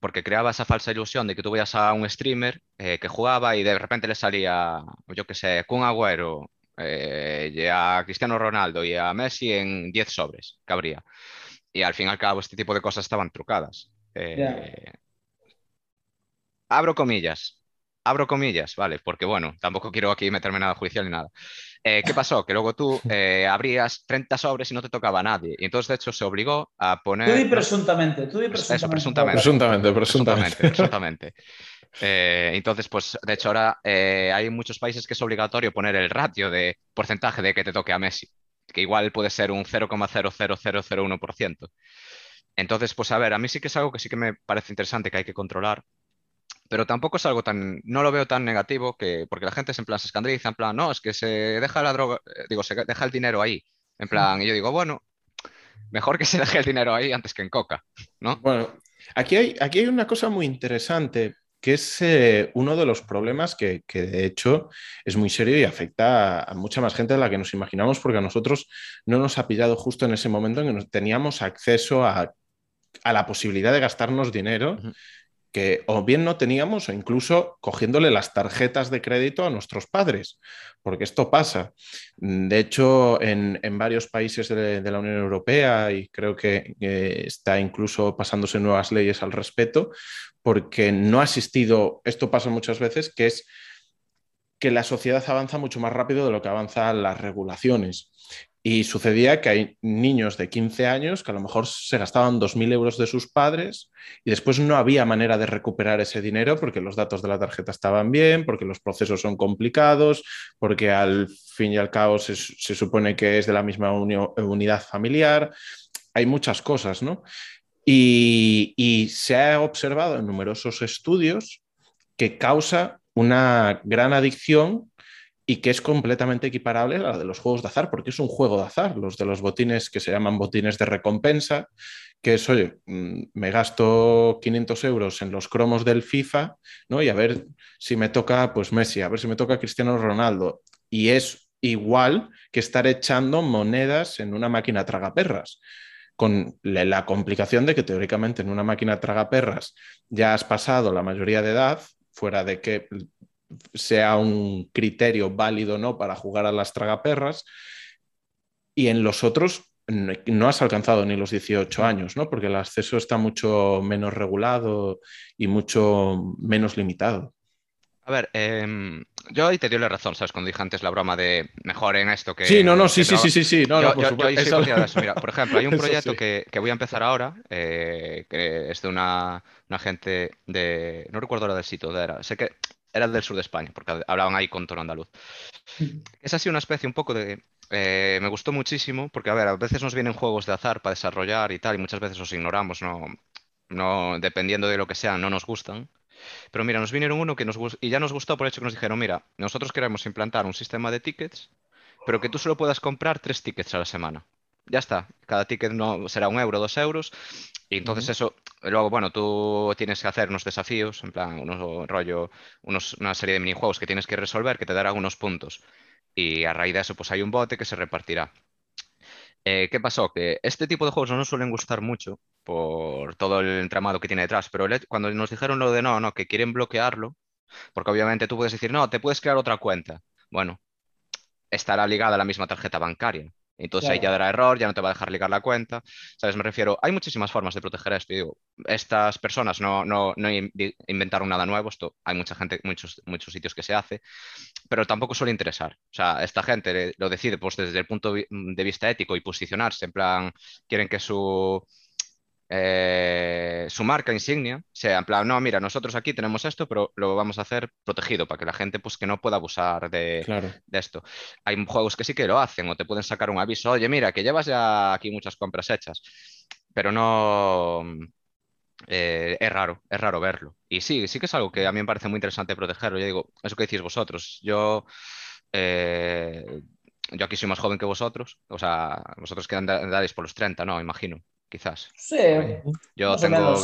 porque creaba esa falsa ilusión de que tú veías a un streamer eh, que jugaba y de repente le salía, yo qué sé, Kun Agüero, eh, y a Cristiano Ronaldo y a Messi en 10 sobres, que habría. Y al fin y al cabo este tipo de cosas estaban trucadas. Abro comillas, abro comillas, ¿vale? Porque bueno, tampoco quiero aquí meterme nada judicial ni nada. Eh, ¿Qué pasó? Que luego tú eh, abrías 30 sobres y no te tocaba a nadie. Y entonces, de hecho, se obligó a poner... Tú di presuntamente, tú di presuntamente. Eso, presuntamente. Presuntamente, presuntamente. presuntamente. Eh, entonces, pues, de hecho, ahora hay muchos países que es obligatorio poner el ratio de porcentaje de que te toque a Messi, que igual puede ser un 0,00001%. Entonces, pues, a ver, a mí sí que es algo que sí que me parece interesante que hay que controlar, pero tampoco es algo tan, no lo veo tan negativo que, porque la gente se en plan se escandaliza, en plan, no, es que se deja la droga, eh, digo, se deja el dinero ahí, en plan, y yo digo, bueno, mejor que se deje el dinero ahí antes que en coca, ¿no? Bueno, aquí hay, aquí hay una cosa muy interesante, que es eh, uno de los problemas que, que, de hecho es muy serio y afecta a, mucha más gente de la que nos imaginamos, porque a nosotros no nos ha pillado justo en ese momento en que teníamos acceso a, a la posibilidad de gastarnos dinero que o bien no teníamos o incluso cogiéndole las tarjetas de crédito a nuestros padres, porque esto pasa. De hecho, en, varios países de, la Unión Europea y creo que está incluso pasándose nuevas leyes al respecto, porque no ha existido, esto pasa muchas veces, que es que la sociedad avanza mucho más rápido de lo que avanzan las regulaciones. Y sucedía que hay niños de 15 años que a lo mejor se gastaban 2.000 euros de sus padres y después no había manera de recuperar ese dinero porque los datos de la tarjeta estaban bien, porque los procesos son complicados, porque al fin y al cabo se, supone que es de la misma unidad familiar. Hay muchas cosas, ¿no? Y, y se ha observado en numerosos estudios que causa una gran adicción y que es completamente equiparable a la de los juegos de azar, porque es un juego de azar, los de los botines que se llaman botines de recompensa, que es, oye, mm, me gasto 500 euros en los cromos del FIFA, ¿no? Y a ver si me toca, pues Messi, a ver si me toca Cristiano Ronaldo. Y es igual que estar echando monedas en una máquina tragaperras con la complicación de que teóricamente en una máquina tragaperras ya has pasado la mayoría de edad, fuera de que sea un criterio válido no para jugar a las tragaperras. Y en los otros no has alcanzado ni los 18 años, ¿no? Porque el acceso está mucho menos regulado y mucho menos limitado. A ver, em, yo ahí te dio la razón, ¿sabes? Cuando dije antes la broma de mejor en esto que. Sí, no, no, sí, sí, sí, sí, sí. No, por Mira, por ejemplo, hay [LAUGHS] un proyecto que, voy a empezar ahora, eh, que es de una, una gente de. No recuerdo ahora del sitio, de era. Sé que era del sur de España, porque hablaban ahí con tono andaluz. Es así una especie un poco de... Eh, me gustó muchísimo, porque a ver, a veces nos vienen juegos de azar para desarrollar y tal, y muchas veces los ignoramos, no, no dependiendo de lo que sean, no nos gustan. Pero mira, nos vinieron uno que nos y ya nos gustó por el hecho que nos dijeron, mira, nosotros queremos implantar un sistema de tickets, pero que tú solo puedas comprar tres tickets a la semana. Ya está, cada ticket no será un euro, dos euros, y entonces eso, luego, bueno, tú tienes que hacer unos desafíos, en plan, unos rollo, unos, una serie de minijuegos que tienes que resolver que te darán unos puntos. Y a raíz de eso, pues hay un bote que se repartirá. Eh, ¿Qué pasó? Que este tipo de juegos no nos suelen gustar mucho por todo el entramado que tiene detrás, pero cuando nos dijeron lo de no, no, que quieren bloquearlo, porque obviamente tú puedes decir, no, te puedes crear otra cuenta. Bueno, estará ligada a la misma tarjeta bancaria. Entonces ahí ya dará error, ya no te va a dejar ligar la cuenta. ¿Sabes? Me refiero, hay muchísimas formas de proteger esto. Y digo, estas personas no, no, no inventaron nada nuevo, esto hay mucha gente, muchos, muchos sitios que se hace, pero tampoco suele interesar. O sea, esta gente lo decide pues, desde el punto de vista ético y posicionarse, en plan, quieren que su eh, su marca insignia sea en plan, no, mira, nosotros aquí tenemos esto, pero lo vamos a hacer protegido para que la gente pues que no pueda abusar de, esto. Hay juegos que sí que lo hacen o te pueden sacar un aviso, oye, mira, que llevas ya aquí muchas compras hechas, pero no... Eh, es raro, es raro verlo. Y sí, sí que es algo que a mí me parece muy interesante protegerlo. Yo digo, eso que decís vosotros, yo... Eh, yo aquí soy más joven que vosotros, o sea, vosotros que andáis por los 30, no, imagino quizás. Sí, [LAUGHS] yo tengo,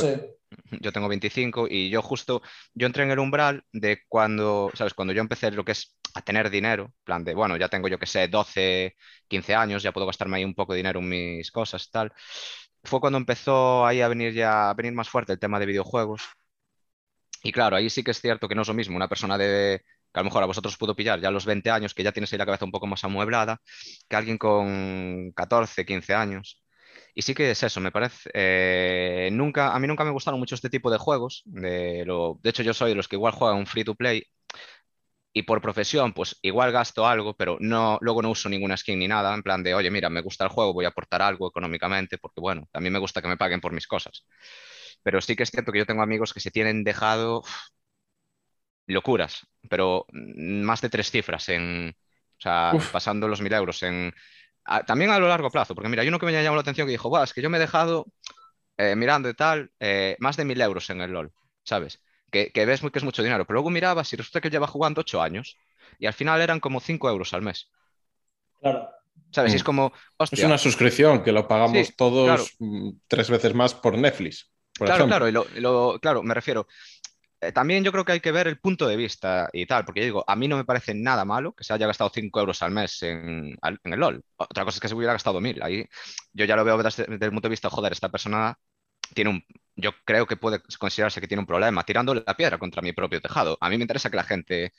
yo tengo 25 y yo justo, yo entré en el umbral de cuando, ¿sabes? Cuando yo empecé lo que es a tener dinero, en plan de, bueno, ya tengo yo que sé, 12, 15 años, ya puedo gastarme ahí un poco de dinero en mis cosas y tal. Fue cuando empezó ahí a venir ya, a venir más fuerte el tema de videojuegos. Y claro, ahí sí que es cierto que no es lo mismo una persona de, que a lo mejor a vosotros pudo pillar ya a los 20 años, que ya tienes ahí la cabeza un poco más amueblada, que alguien con 14, 15 años. Y sí que es eso, me parece. eh, nunca, a mí nunca me gustaron mucho este tipo de juegos. De, lo, de hecho, yo soy de los que igual juegan un free to play y por profesión, pues igual gasto algo, pero no, luego no uso ninguna skin ni nada. En plan de, oye, mira, me gusta el juego, voy a aportar algo económicamente, porque bueno, también me gusta que me paguen por mis cosas. Pero sí que es cierto que yo tengo amigos que se tienen dejado locuras, pero mm, más de tres cifras en, o sea, Uf. pasando los mil euros en, a- también a lo largo plazo, porque mira, hay uno que me llamó la atención que dijo, "Buah, es que yo me he dejado, eh, mirando y tal, eh, más de mil euros en el LOL, ¿sabes? Que, que ves muy- que es mucho dinero, pero luego mirabas y resulta que él lleva jugando ocho años y al final eran como cinco euros al mes, Claro. ¿sabes? Y Mm. es como, Es una suscripción que lo pagamos Sí, todos claro. mm, tres veces más por Netflix. Por Claro, ejemplo. claro, y lo, y lo- claro, me refiero. Eh, también yo creo que hay que ver el punto de vista y tal, porque yo digo, a mí no me parece nada malo que se haya gastado 5 euros al mes en, en el LOL. Otra cosa es que se hubiera gastado 1000. Ahí yo ya lo veo desde, desde el punto de vista, joder, esta persona tiene un. Yo creo que puede considerarse que tiene un problema tirándole la piedra contra mi propio tejado. A mí me interesa que la gente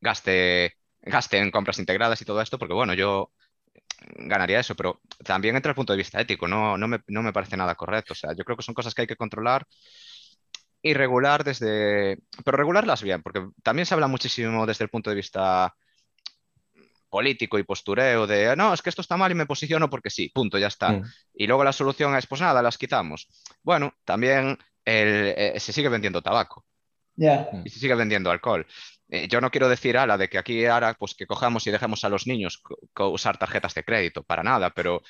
gaste, gaste en compras integradas y todo esto, porque bueno, yo ganaría eso, pero también entra el punto de vista ético, no, no me, no me parece nada correcto. O sea, yo creo que son cosas que hay que controlar y regular desde... Pero regularlas bien, porque también se habla muchísimo desde el punto de vista político y postureo de, no, es que esto está mal y me posiciono porque sí, punto, ya está. Mm. Y luego la solución es, pues nada, las quitamos. Bueno, también el- eh, se sigue vendiendo tabaco Ya. y se sigue vendiendo alcohol. Eh, yo no quiero decir, ala, de que aquí ahora pues que cojamos y dejemos a los niños usar tarjetas de crédito, para nada, pero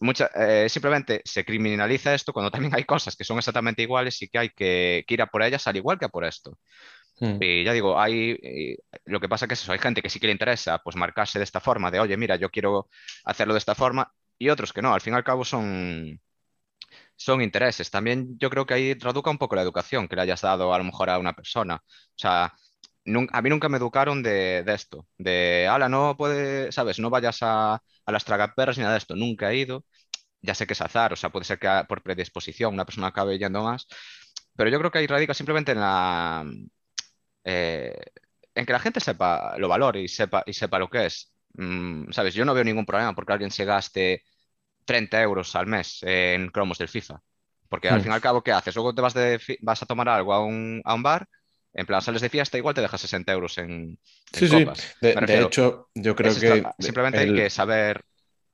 mucha, eh, simplemente se criminaliza esto cuando también hay cosas que son exactamente iguales y que hay que, que ir a por ellas al igual que a por esto. Mm. Y ya digo, hay, eh, lo que pasa que es eso, hay gente que sí que le interesa pues marcarse de esta forma, de oye, mira, yo quiero hacerlo de esta forma, y otros que no, al fin y al cabo son, son intereses. También yo creo que ahí traduca un poco la educación que le hayas dado a lo mejor a una persona. O sea, nun- a mí nunca me educaron de, de esto, de, ala, no puede, sabes, no vayas a, a las tragaperras ni nada de esto, nunca he ido. Ya sé que es azar, o sea, puede ser que por predisposición una persona acabe yendo más, pero yo creo que ahí radica simplemente en la, eh, en que la gente sepa, lo valore y sepa, y sepa lo que es. Mm, ¿sabes? Yo no veo ningún problema porque alguien se gaste 30 euros al mes en cromos del FIFA. Porque al Hmm. fin y al cabo, ¿qué haces? Luego te vas, de, vas a tomar algo a un, a un bar, en plan, sales de fiesta, igual te dejas 60 euros en, en Sí, sí. De, hecho, yo creo es que simplemente hay que saber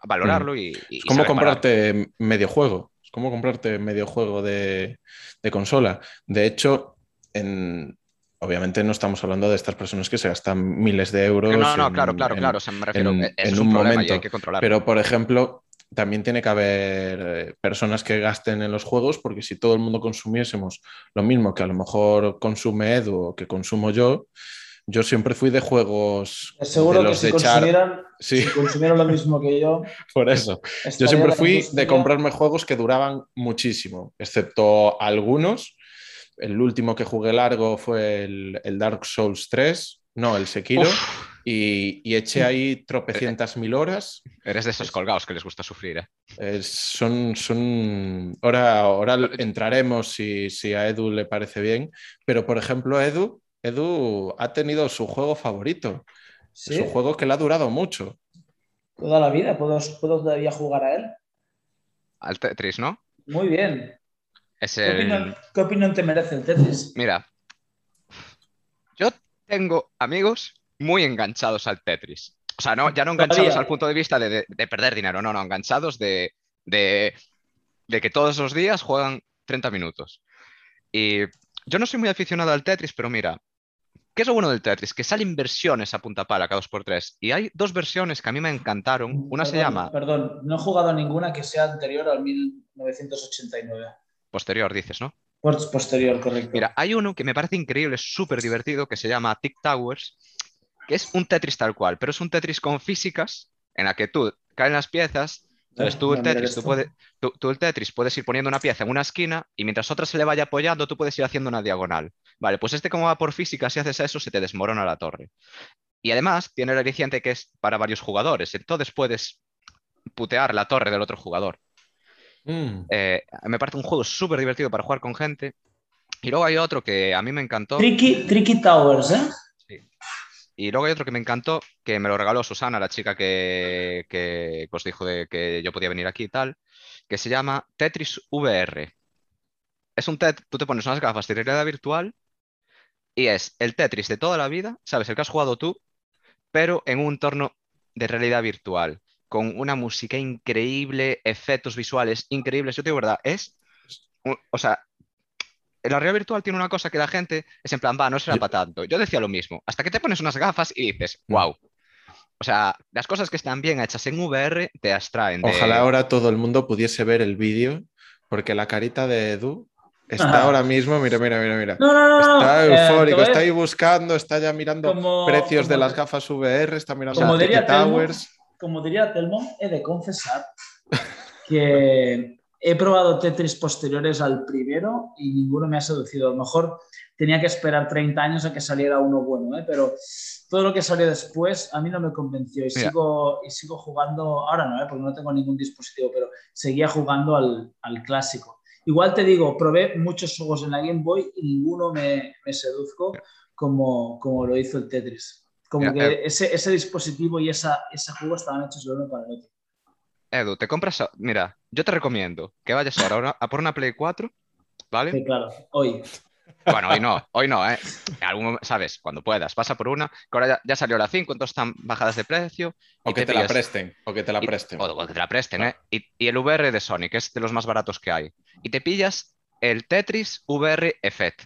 valorarlo y, y es como parar. comprarte medio juego. Es como comprarte medio juego de, de consola. De hecho, en, obviamente no estamos hablando de estas personas que se gastan miles de euros. No, no, en- claro, claro, en- claro. o sea, me refiero, en- un momento. hay que controlarlo. Pero, por ejemplo, también tiene que haber eh, personas que gasten en los juegos, porque si todo el mundo consumiésemos lo mismo que a lo mejor consume Edu o que consumo yo, yo siempre fui de juegos Seguro de que los si de consumieran, Sí, si consumieran lo mismo que yo, [LAUGHS] por eso. Yo siempre fui de comprarme juegos que duraban muchísimo, excepto algunos. El último que jugué largo fue el, el Dark Souls 3, no, el Sekiro, Uf, y, y eché ahí tropecientas mil horas. eres de esos colgados que les gusta sufrir, ¿eh? Eh, son, son... Ahora, ahora entraremos si, si a Edu le parece bien, pero por ejemplo, Edu, Edu ha tenido su juego favorito, Sí, su juego que le ha durado mucho. toda la vida puedo, puedo todavía jugar a él. Al Tetris, ¿no? Muy bien. Es ¿Qué, opinión, el... qué opinión te merece el Tetris? Mira, yo tengo amigos muy enganchados al Tetris. O sea, no, ya no enganchados Todavía. al punto de vista de, de- de perder dinero, no, no, enganchados de, de, de que todos los días juegan 30 minutos. Y yo no soy muy aficionado al Tetris, pero mira, ¿qué es lo bueno del Tetris? Que salen versiones a punta pala cada 2x3. Y hay dos versiones que a mí me encantaron. Una se llama Perdón, no he jugado a ninguna que sea anterior al 1989. posterior, dices, ¿no? Posterior, correcto. Mira, hay uno que me parece increíble, súper divertido, que se llama Tick Towers, que es un Tetris tal cual, pero es un Tetris con físicas en la que tú caen las piezas, entonces Ah, tú el Tetris, tú, puedes, tú, tú el Tetris puedes ir poniendo una pieza en una esquina y mientras otra se le vaya apoyando, tú puedes ir haciendo una diagonal. Vale, pues este como va por física, si haces eso, se te desmorona la torre. y además tiene el aliciente que es para varios jugadores, entonces puedes putear la torre del otro jugador. Mm. Eh, me parece un juego súper divertido para jugar con gente. Y luego hay otro que a mí me encantó. Tricky, Tricky Towers, ¿eh? Sí. Y luego hay otro que me encantó, que me lo regaló Susana, la chica que, que os dijo de que yo podía venir aquí y tal, que se llama Tetris VR. Es un tet, tú te pones unas gafas de realidad virtual y es el Tetris de toda la vida, ¿sabes? El que has jugado tú, pero en un entorno de realidad virtual, con una música increíble, efectos visuales increíbles. Yo te digo verdad, es, o sea, la realidad virtual tiene una cosa que la gente es en plan, va, no será Yo- para tanto. Yo decía lo mismo, hasta que te pones unas gafas y dices, Mm. wow. O sea, las cosas que están bien hechas en VR te abstraen de... Ojalá ahora todo el mundo pudiese ver el vídeo, porque la carita de Edu está Ajá. ahora mismo, mira, mira, mira, mira. No, no, no, no. Está eh, eufórico, a- está ahí buscando, está ya mirando Como- precios de como- las gafas VR, está mirando Como diría Telmo, Towers. como diría Telmo, he de confesar [LAUGHS] que he probado Tetris posteriores al primero y ninguno me ha seducido. A lo mejor tenía que esperar 30 años a que saliera uno bueno, ¿eh? pero todo lo que salió después a mí no me convenció y, Mira. sigo, y sigo jugando, ahora no, ¿eh? porque no tengo ningún dispositivo, pero seguía jugando al, al clásico. Igual te digo, probé muchos juegos en la Game Boy y ninguno me, me seduzco como, como lo hizo el Tetris. Como Mira, que eh. ese, ese dispositivo y esa, ese juego estaban hechos el uno para el otro. Edu, te compras... a- Mira, yo te recomiendo que vayas ahora a, una- a por una Play 4, ¿vale? Sí, claro, hoy. Bueno, hoy no, [LAUGHS] hoy no, ¿eh? En algún momento, ¿sabes? Cuando puedas, pasa por una, que ahora ya, ya salió la 5, entonces están bajadas de precio. O y que te la pillas- presten, o que te la y- presten. O, o que te la presten, ¿eh? Y, y el VR de Sony, que es de los más baratos que hay. Y te pillas el Tetris VR Effect.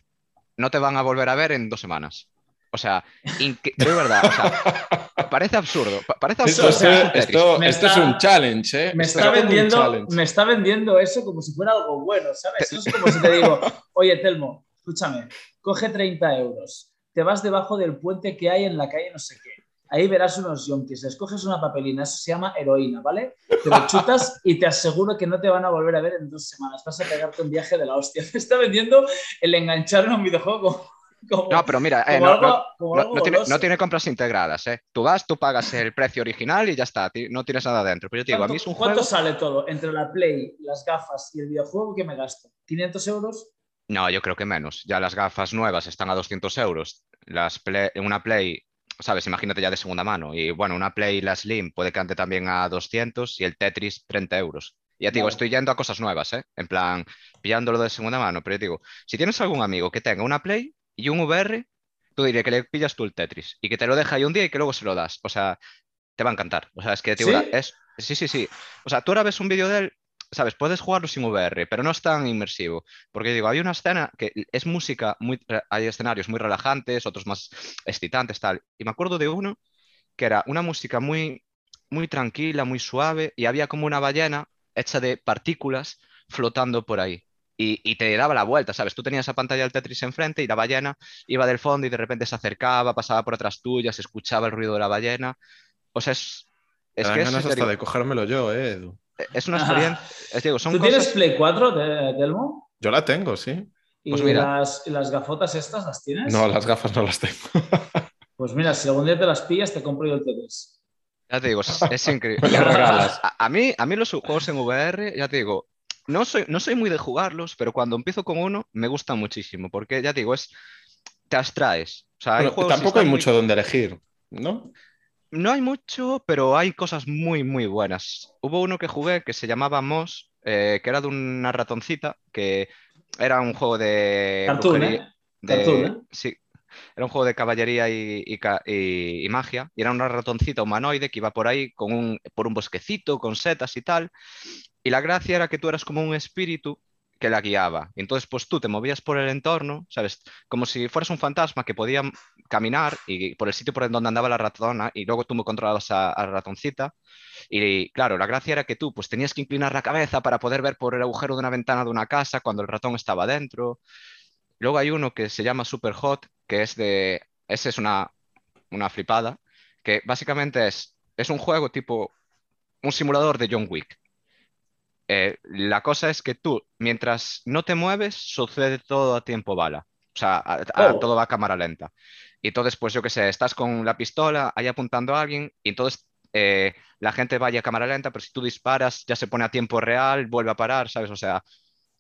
No te van a volver a ver en dos semanas. O sea, de verdad, o sea, parece absurdo. pa- Parece Esto, absurdo. esto- es un esto- es challenge, ¿eh? Me está, vendiendo, challenge. me está vendiendo eso como si fuera algo bueno, ¿sabes? Eso es como si te digo, oye, Telmo, escúchame, coge 30 euros, te vas debajo del puente que hay en la calle no sé qué. Ahí verás unos yonkis, les coges una papelina, eso se llama heroína, ¿vale? Te lo chutas y te aseguro que no te van a volver a ver en dos semanas. Vas a pegarte un viaje de la hostia. [LAUGHS] Me está vendiendo el enganchar en un videojuego como, No, pero mira, eh, no, algo, no- no- tiene, goloso. no tiene compras integradas, ¿eh? Tú vas, tú pagas el precio original y ya está, no tienes nada dentro. Pero yo te digo, a mí es un ¿Cuánto juego... sale todo? Entre la Play, las gafas y el videojuego, ¿qué me gasto? ¿500 euros? No, yo creo que menos. Ya las gafas nuevas están a 200 euros. Las Play- una Play, ¿sabes? Imagínate ya de segunda mano. Y bueno, una Play, la Slim, puede que ande también a 200 y el Tetris 30 euros. Ya te digo, estoy yendo a cosas nuevas, ¿eh? En plan, pillándolo de segunda mano. Pero yo te digo, si tienes algún amigo que tenga una Play y un VR, tú diré que le pillas tú el Tetris y que te lo deja ahí un día y que luego se lo das. O sea, te va a encantar. O sea, es que te ¿Sí? es... Sí, sí, sí. O sea, tú ahora ves un vídeo de él, ¿sabes? Puedes jugarlo sin VR, pero no es tan inmersivo. Porque digo, hay una escena que es música, muy, hay escenarios muy relajantes, otros más excitantes, tal. Y me acuerdo de uno que era una música muy, muy tranquila, muy suave, y había como una ballena hecha de partículas flotando por ahí. Y, y te daba la vuelta, ¿sabes? Tú tenías esa pantalla del Tetris enfrente y la ballena iba del fondo y de repente se acercaba, pasaba por atrás tuyas, escuchaba el ruido de la ballena. O sea, es, es que es, ganas te hasta de cogérmelo yo, ¿eh, Edu? es una Ajá. experiencia. Es, digo, son ¿Tú cosas. tienes Play 4, de- Telmo? Yo la tengo, sí. ¿Y, Pues mira. las, y las gafotas estas las tienes? No, las gafas no las tengo. [LAUGHS] Pues mira, si algún día te las pillas, te compro yo el Tetris. Ya te digo, es, es increíble. [LAUGHS] Me lo regalas. A, a mí, a mí los juegos en VR, ya te digo, no soy, no soy muy de jugarlos, pero cuando empiezo con uno me gusta muchísimo, porque ya te digo, es, te abstraes. O sea, hay Bueno, tampoco hay muy- mucho donde elegir, ¿no? No hay mucho, pero hay cosas muy, muy buenas. Hubo uno que jugué que se llamaba Moss, eh, que era de una ratoncita, que era un juego de... Cartoon, brujería- ¿eh? de- Cartoon, ¿eh? Sí, era un juego de caballería y, y- y magia. Y era una ratoncita humanoide que iba por ahí con un, por un bosquecito, con setas y tal. Y la gracia era que tú eras como un espíritu que la guiaba. Entonces, pues tú te movías por el entorno, ¿sabes? Como si fueras un fantasma que podía caminar y por el sitio por donde andaba la ratona y luego tú me controlabas a la ratoncita. Y claro, la gracia era que tú pues tenías que inclinar la cabeza para poder ver por el agujero de una ventana de una casa cuando el ratón estaba dentro. Luego hay uno que se llama Super Hot, que es de... Ese es una, una flipada, que básicamente es, es un juego tipo un simulador de John Wick. Eh, la cosa es que tú, mientras no te mueves, sucede todo a tiempo bala. O sea, a- a- Oh. todo va a cámara lenta. Y entonces, pues yo qué sé, estás con la pistola ahí apuntando a alguien y entonces eh, la gente vaya a cámara lenta, pero si tú disparas ya se pone a tiempo real, vuelve a parar, ¿sabes? O sea,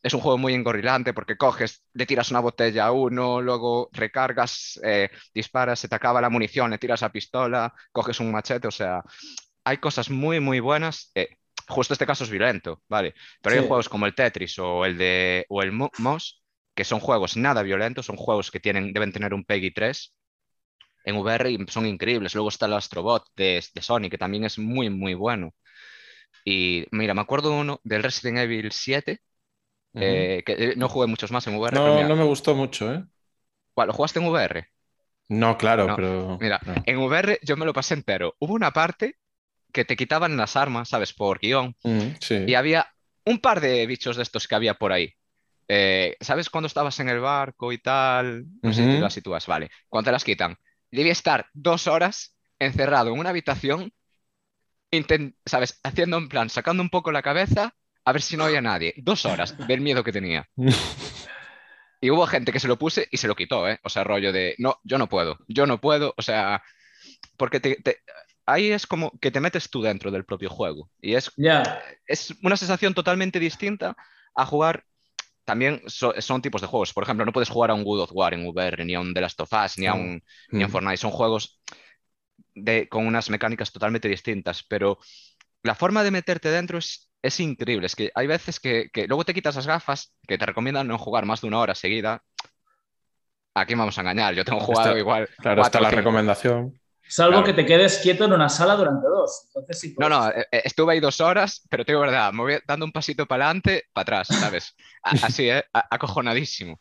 es un juego muy engorrilante porque coges, le tiras una botella a uno, luego recargas, eh, disparas, se te acaba la munición, le tiras la pistola, coges un machete, o sea, hay cosas muy, muy buenas. eh, justo este caso es violento, ¿vale? Pero hay Sí. juegos como el Tetris o el de o el Mo- Moss, que son juegos nada violentos, son juegos que tienen, deben tener un PEGI 3 en VR y son increíbles. Luego está el Astrobot de, de Sony, que también es muy, muy bueno. Y mira, me acuerdo uno del Resident Evil 7, Ujú. eh, que eh, no jugué muchos más en VR, pero No, mira, no me gustó mucho, ¿eh? ¿Lo jugaste en VR? No, claro, No, pero. Mira, no. en VR yo me lo pasé entero. Hubo una parte que te quitaban las armas, ¿sabes? Por guion. Mm, sí. Y había un par de bichos de estos que había por ahí. Eh, ¿sabes cuando estabas en el barco y tal? No sé si Ujú. te las sitúas, vale. Cuando te las quitan, debía estar dos horas encerrado en una habitación, ¿sabes? Haciendo en plan, sacando un poco la cabeza a ver si no había nadie. Dos horas del miedo que tenía. [LAUGHS] Y hubo gente que se lo puse y se lo quitó, ¿eh? O sea, rollo de, no, yo no puedo, yo no puedo, o sea, porque te, te- ahí es como que te metes tú dentro del propio juego. Y es Ya. es una sensación totalmente distinta a jugar. También so- son tipos de juegos. Por ejemplo, no puedes jugar a un God of War en VR, ni a un The Last of Us, ni a un, ni a un Mm. Fortnite. Son juegos de, con unas mecánicas totalmente distintas. Pero la forma de meterte dentro es, es increíble. Es que hay veces que, que luego te quitas las gafas, que te recomiendan no jugar más de una hora seguida. Aquí vamos a engañar. Yo tengo jugado igual. Claro, está la recomendación. Salvo Claro. que te quedes quieto en una sala durante dos. Entonces sí. No, puedes no, estar. eh, eh, estuve ahí dos horas, pero te digo verdad, me voy dando un pasito para adelante, para atrás, ¿sabes? [LAUGHS] Así, ¿eh? Acojonadísimo.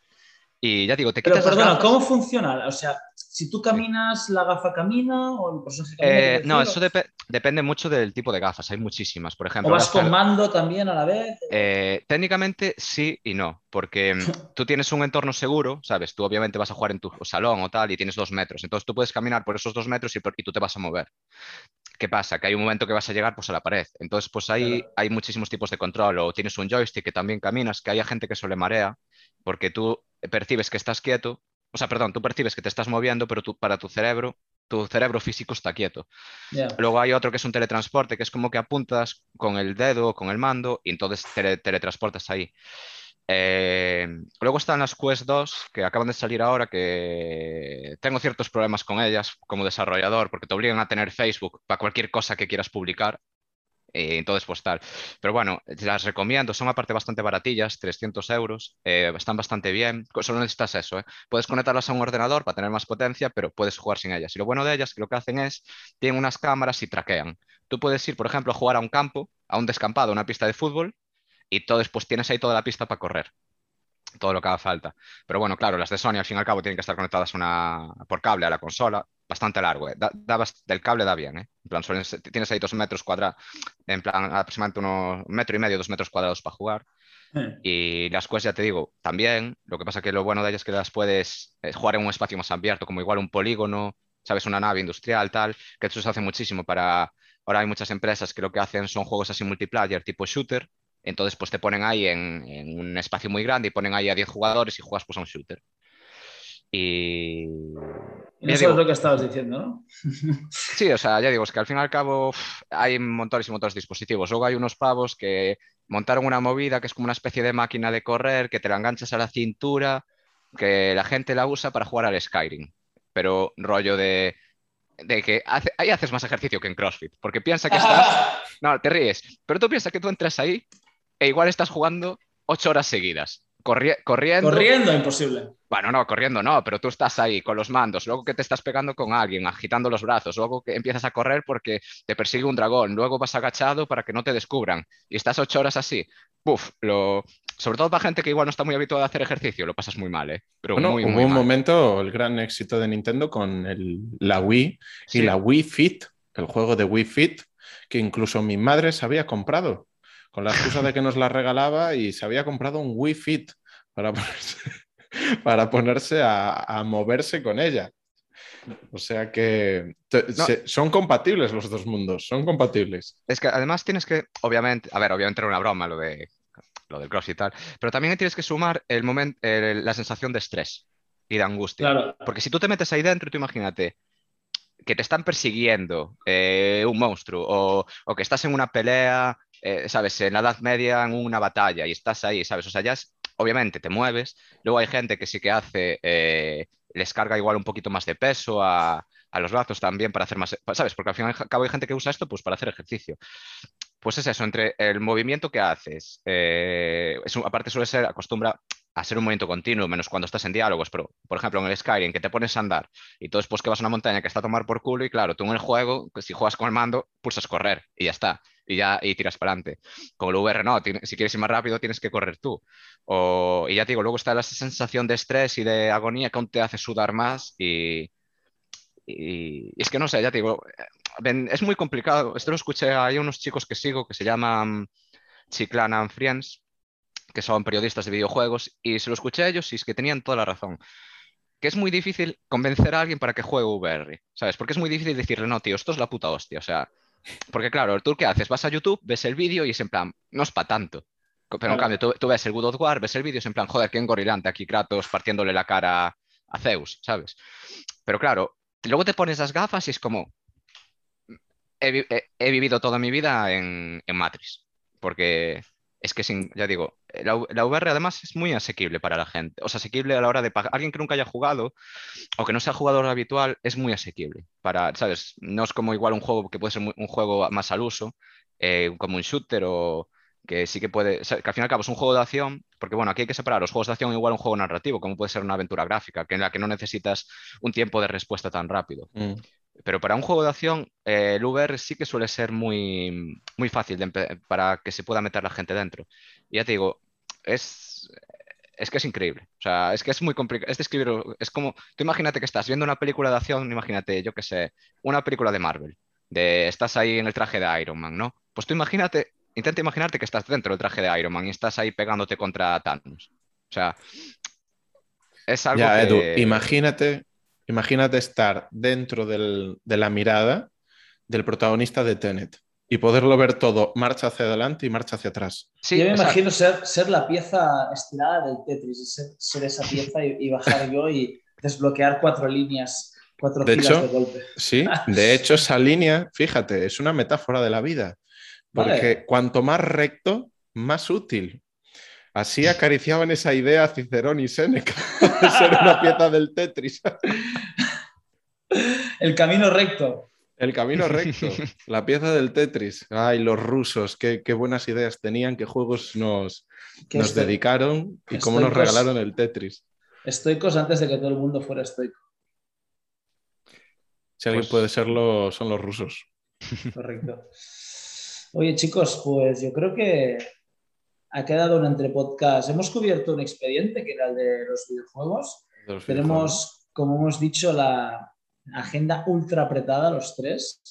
Y ya digo, te Pero quitas las perdona. ¿cómo funciona? O sea, si tú caminas, la gafa camina o el personaje camina. Eh, no, eso depe- depende mucho del tipo de gafas. Hay muchísimas, por ¿O ejemplo. vas las con car- mando también a la vez? eh, técnicamente sí y no, porque mm, [LAUGHS] tú tienes un entorno seguro, ¿sabes? Tú obviamente vas a jugar en tu salón o tal y tienes dos metros. Entonces tú puedes caminar por esos dos metros y, por- y tú te vas a mover. ¿Qué pasa? Que hay un momento que vas a llegar pues, a la pared. Entonces, pues ahí Claro. hay muchísimos tipos de control. O tienes un joystick que también caminas, que hay gente que se le marea, porque tú percibes que estás quieto. O sea, perdón, tú percibes que te estás moviendo, pero tú, para tu cerebro, tu cerebro físico está quieto. Luego hay otro que es un teletransporte, que es como que apuntas con el dedo o con el mando y entonces tele- teletransportas ahí. Eh, luego están las Quest 2, que acaban de salir ahora, que tengo ciertos problemas con ellas como desarrollador, porque te obligan a tener Facebook para cualquier cosa que quieras publicar. Y entonces, pues tal. Pero bueno, las recomiendo, son aparte bastante baratillas, 300 euros, eh, están bastante bien. Solo necesitas eso, ¿eh? Puedes conectarlas a un ordenador para tener más potencia, pero puedes jugar sin ellas. Y lo bueno de ellas, que lo que hacen es, tienen unas cámaras y traquean. Tú puedes ir, por ejemplo, a jugar a un campo, a un descampado, a una pista de fútbol, y entonces pues tienes ahí toda la pista para correr. Todo lo que haga falta. Pero bueno, claro, las de Sony al fin y al cabo tienen que estar conectadas una, por cable a la consola. Bastante largo, ¿eh? Da- da bast- del cable da bien, ¿eh? En plan, suelen ser- tienes ahí dos metros cuadrados, en plan, aproximadamente unos un metro y medio, dos metros cuadrados para jugar. Eh, Y las Quest, ya te digo, también. Lo que pasa que lo bueno de ellas es que las puedes eh, jugar en un espacio más abierto, como igual un polígono, ¿sabes? Una nave industrial, tal, que eso se hace muchísimo para... Ahora hay muchas empresas que lo que hacen son juegos así multiplayer, tipo shooter. Entonces, pues te ponen ahí en, en un espacio muy grande y ponen ahí a 10 jugadores y juegas pues a un shooter. Y... Sabes digo, lo que estabas diciendo, ¿no? [LAUGHS] Sí, o sea, ya digo, es que al fin y al cabo hay montones y montones de dispositivos. Luego hay unos pavos que montaron una movida que es como una especie de máquina de correr, que te la enganchas a la cintura, que la gente la usa para jugar al Skyrim. Pero rollo de, de que hace- ahí haces más ejercicio que en CrossFit, porque piensa que estás... [LAUGHS] No, te ríes, pero tú piensas que tú entras ahí e igual estás jugando ocho horas seguidas, corri- corriendo. Corriendo, imposible. Bueno, no, corriendo no, pero tú estás ahí con los mandos, luego que te estás pegando con alguien, agitando los brazos, luego que empiezas a correr porque te persigue un dragón, luego vas agachado para que no te descubran y estás ocho horas así. Buf, lo... sobre todo para gente que igual no está muy habituada a hacer ejercicio, lo pasas muy mal, ¿eh? Pero Bueno, muy, hubo muy un mal. momento, el gran éxito de Nintendo con el- la Wii Sí. y la Wii Fit, el juego de Wii Fit, que incluso mi madre se había comprado, con la excusa de que nos la regalaba y se había comprado un Wii Fit para [LAUGHS] ponerse, para ponerse a, a moverse con ella. O sea que te- No. se- son compatibles los dos mundos, son compatibles. Es que además tienes que, obviamente, a ver, obviamente era una broma lo de lo del cross y tal, pero también tienes que sumar el momento, la sensación de estrés. y de angustia. Claro. Porque si tú te metes ahí dentro, tú imagínate que te están persiguiendo eh, un monstruo o, o que estás en una pelea, eh, ¿sabes? En la Edad Media, en una batalla y estás ahí, ¿sabes? O sea, ya es, obviamente te mueves. Luego hay gente que sí que hace, eh, les carga igual un poquito más de peso a, a los brazos también para hacer más, ¿sabes? Porque al fin y al cabo hay gente que usa esto pues para hacer ejercicio. Pues es eso, entre el movimiento que haces, eh, aparte suele ser, acostumbra a ser un movimiento continuo, menos cuando estás en diálogos, pero por ejemplo en el Skyrim que te pones a andar y tú después que vas a una montaña que está a tomar por culo y claro, tú en el juego, pues, si juegas con el mando, pulsas correr y ya está, y ya y tiras para adelante. Con el VR no, si quieres ir más rápido tienes que correr tú. Y ya te digo, luego está la sensación de estrés y de agonía que aún te hace sudar más y, y, y es que no sé, ya te digo, eh, es muy complicado. Esto lo escuché, hay unos chicos que sigo que se llaman Chiclana and Friends, que son periodistas de videojuegos, y se lo escuché a ellos y es que tenían toda la razón. Que es muy difícil convencer a alguien para que juegue VR, ¿sabes? Porque es muy difícil decirle, no, tío, esto es la puta hostia, o sea, porque claro, tú qué haces, vas a YouTube, ves el vídeo y es en plan, no es para tanto. Pero en Claro. cambio, tú, tú ves el God of War, ves el vídeo y es en plan, joder, qué engorilante aquí Kratos partiéndole la cara a Zeus, ¿sabes? Pero claro, luego te pones las gafas y es como, he, he- he vivido toda mi vida en, en Matrix, porque es que, sin, ya digo, la, V- la VR además es muy asequible para la gente, o sea, asequible a la hora de pagar. Alguien que nunca haya jugado o que no sea jugador habitual es muy asequible para, ¿sabes? No es como igual un juego que puede ser un juego más al uso, eh, como un shooter o que sí que puede, o sea, que al fin y al cabo es un juego de acción, porque bueno, aquí hay que separar los juegos de acción igual un juego narrativo, como puede ser una aventura gráfica, que en la que no necesitas un tiempo de respuesta tan rápido. Mm. Pero para un juego de acción, eh, el VR sí que suele ser muy, muy fácil de para que se pueda meter la gente dentro. Y ya te digo, es, es que es increíble. O sea, es que es muy complicado. Es describir, es como, tú imagínate que estás viendo una película de acción, imagínate, yo qué sé, una película de Marvel, de estás ahí en el traje de Iron Man, ¿no? Pues tú imagínate, intenta imaginarte que estás dentro del traje de Iron Man y estás ahí pegándote contra Thanos. O sea, es algo Ya, que... Edu, imagínate, imagínate estar dentro del- de la mirada del protagonista de Tenet y poderlo ver todo, marcha hacia adelante y marcha hacia atrás. Sí, yo me exacto. imagino ser, ser la pieza estirada del Tetris, y ser, ser esa pieza y, y bajar yo y desbloquear cuatro líneas, cuatro De filas hecho, de golpe. Sí, de [LAUGHS] hecho esa línea, fíjate, es una metáfora de la vida, porque Vale. cuanto más recto, más útil. Así acariciaban esa idea Cicerón y Séneca [LAUGHS] de ser una pieza del Tetris. El camino recto. El camino recto, la pieza del Tetris. Ay, los rusos, qué, qué buenas ideas tenían, qué juegos nos, nos estoy- dedicaron y cómo nos regalaron el Tetris. Estoicos antes de que todo el mundo fuera estoico. Si alguien Pues- puede serlo, son los rusos. Correcto. Oye, chicos, pues yo creo que ha quedado un entre podcast. Hemos cubierto un expediente que era el de los videojuegos. de los videojuegos. Tenemos, como hemos dicho, la agenda ultra apretada, los tres.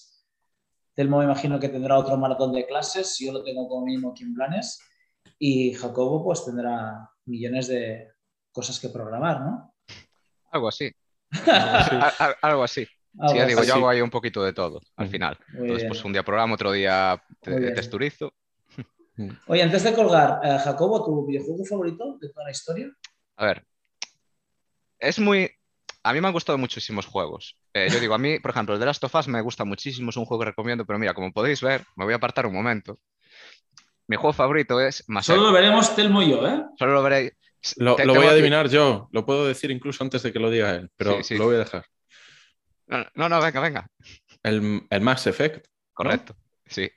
Telmo me imagino que tendrá otro maratón de clases, yo lo tengo como mínimo aquí en planes. Y Jacobo pues tendrá millones de cosas que programar, ¿no? Algo así. [LAUGHS] Algo así. Algo Sí, ya digo, así. yo hago ahí un poquito de todo al Mm. final. Muy Entonces, bien. pues un día programa, otro día te- texturizo. Oye, antes de colgar, eh, Jacobo, ¿tu videojuego favorito de toda la historia? A ver, es muy... A mí me han gustado muchísimos juegos. Eh, yo digo, a mí, por ejemplo, el de Last of Us me gusta muchísimo, es un juego que recomiendo, pero mira, como podéis ver, me voy a apartar un momento. Mi juego favorito es Mass Solo lo veremos Telmo y yo, ¿eh? Solo lo veréis. Lo, Te- lo tengo voy a adivinar yo, lo puedo decir incluso antes de que lo diga él, pero Sí, sí. lo voy a dejar. No, no, no, venga, venga. El, el Mass Effect. Correcto, sí.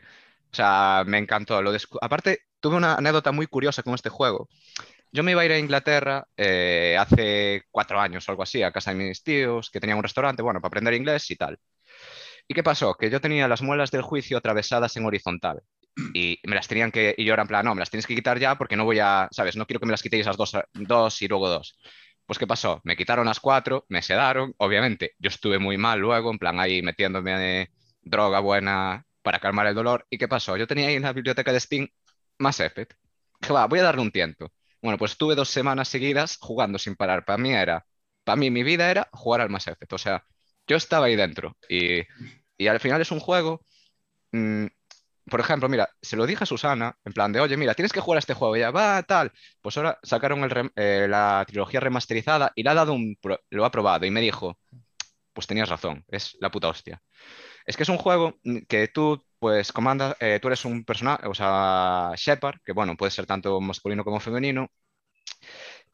O sea, me encantó. Lo Aparte, tuve una anécdota muy curiosa con este juego. Yo me iba a ir a Inglaterra eh, hace cuatro años o algo así, a casa de mis tíos, que tenían un restaurante, bueno, para aprender inglés y tal. ¿Y qué pasó? Que yo tenía las muelas del juicio atravesadas en horizontal. Y me las tenían que. Y yo era en plan, no, me las tienes que quitar ya porque no voy a. ¿Sabes? No quiero que me las quitéis esas dos, dos y luego dos. Pues, ¿qué pasó? Me quitaron las cuatro, me sedaron. Obviamente, yo estuve muy mal luego, en plan ahí metiéndome droga buena para calmar el dolor. ¿Y qué pasó? Yo tenía ahí en la biblioteca de Steam Mass Effect. [LAUGHS] Dije, va, voy a darle un tiento. Bueno, pues estuve dos semanas seguidas jugando sin parar. Para mí era, para mí mi vida era jugar al Mass Effect. O sea, yo estaba ahí dentro y, y al final es un juego mm, por ejemplo, mira, se lo dije a Susana, en plan de, oye, mira, tienes que jugar a este juego, ya va, tal. Pues ahora sacaron eh, la trilogía remasterizada y le ha dado un, lo ha probado y me dijo, pues tenías razón, es la puta hostia. Es que es un juego que tú, pues, comandas, eh, tú eres un personaje, o sea, Shepard, que bueno, puede ser tanto masculino como femenino,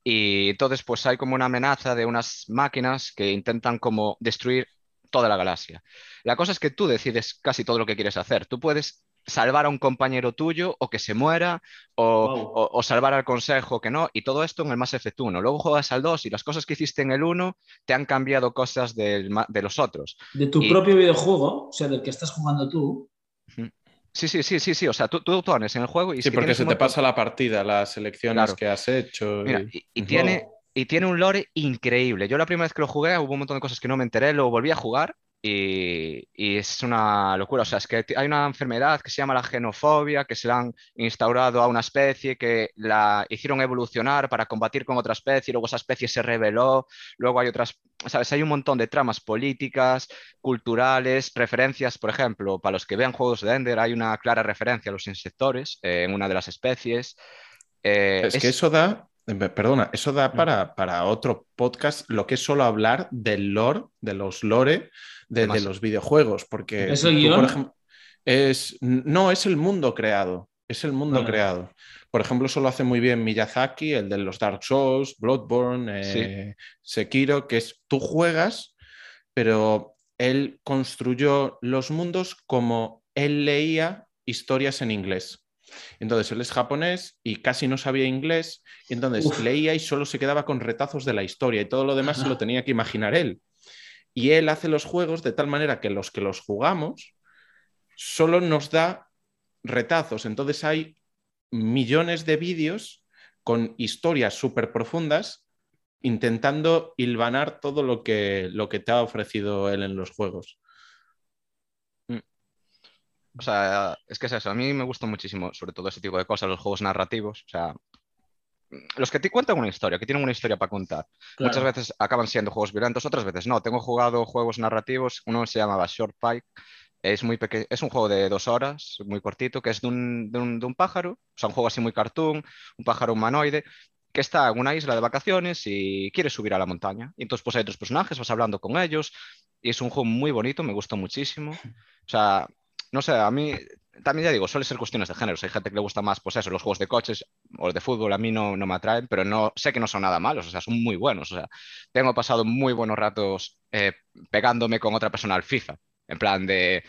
y entonces, pues hay como una amenaza de unas máquinas que intentan como destruir toda la galaxia. La cosa es que tú decides casi todo lo que quieres hacer. Tú puedes salvar a un compañero tuyo o que se muera o, salvar al consejo que no, y todo esto en el Mass Effect 1. Luego juegas al 2 y las cosas que hiciste en el 1 te han cambiado cosas de los otros. De tu propio videojuego, o sea, del que estás jugando tú. Sí, sí, sí, sí, sí. O sea, tú, tú pones en el juego y... Sí, porque se te pasa la partida, las selecciones que has hecho. y, tiene, y tiene un lore increíble. Yo la primera vez que lo jugué hubo un montón de cosas que no me enteré, luego volví a jugar y, es una locura. O sea, es que hay una enfermedad que se llama la genofobia, que se la han instaurado a una especie, que la hicieron evolucionar para combatir con otra especie, y luego esa especie se rebeló. Luego hay otras, ¿sabes? Hay un montón de tramas políticas, culturales, referencias, por ejemplo, para los que vean juegos de Ender, hay una clara referencia a los insectores eh, en una de las especies. Eh, es, que eso da, perdona, eso da para, para otro podcast, lo que es solo hablar del lore, de los lore de, los videojuegos, porque ¿Es el por ejemplo, es, no, es el mundo creado, es el mundo creado. Por ejemplo, eso lo hace muy bien Miyazaki, el de los Dark Souls, Bloodborne, eh, Sekiro, que es tú juegas, pero él construyó los mundos como él leía historias en inglés. Entonces él es japonés y casi no sabía inglés, y entonces leía y solo se quedaba con retazos de la historia y todo lo demás se lo [LAUGHS] tenía que imaginar él. Y él hace los juegos de tal manera que los que los jugamos solo nos da retazos. Entonces hay millones de vídeos con historias súper profundas intentando hilvanar todo lo que, lo que te ha ofrecido él en los juegos. Mm. O sea, es que es eso, a mí me gusta muchísimo, sobre todo ese tipo de cosas, los juegos narrativos. O sea, los que te cuentan una historia, que tienen una historia para contar. Muchas veces acaban siendo juegos violentos, otras veces no. Tengo jugado juegos narrativos, uno se llamaba Short Pike, es, muy es un juego de dos horas, muy cortito, que es de un, de, un, de un, pájaro, o sea, un juego así muy cartoon, un pájaro humanoide, que está en una isla de vacaciones y quiere subir a la montaña. Y entonces pues hay otros personajes, vas hablando con ellos, y es un juego muy bonito, me gustó muchísimo. [LAUGHS] O sea, no sé, a mí también ya digo, suele ser cuestiones de género. hay gente que le gusta más, pues eso, los juegos de coches o de fútbol, a mí no, no me atraen, pero no sé que no son nada malos, o sea, son muy buenos. O sea, tengo pasado muy buenos ratos eh, pegándome con otra persona al FIFA, en plan de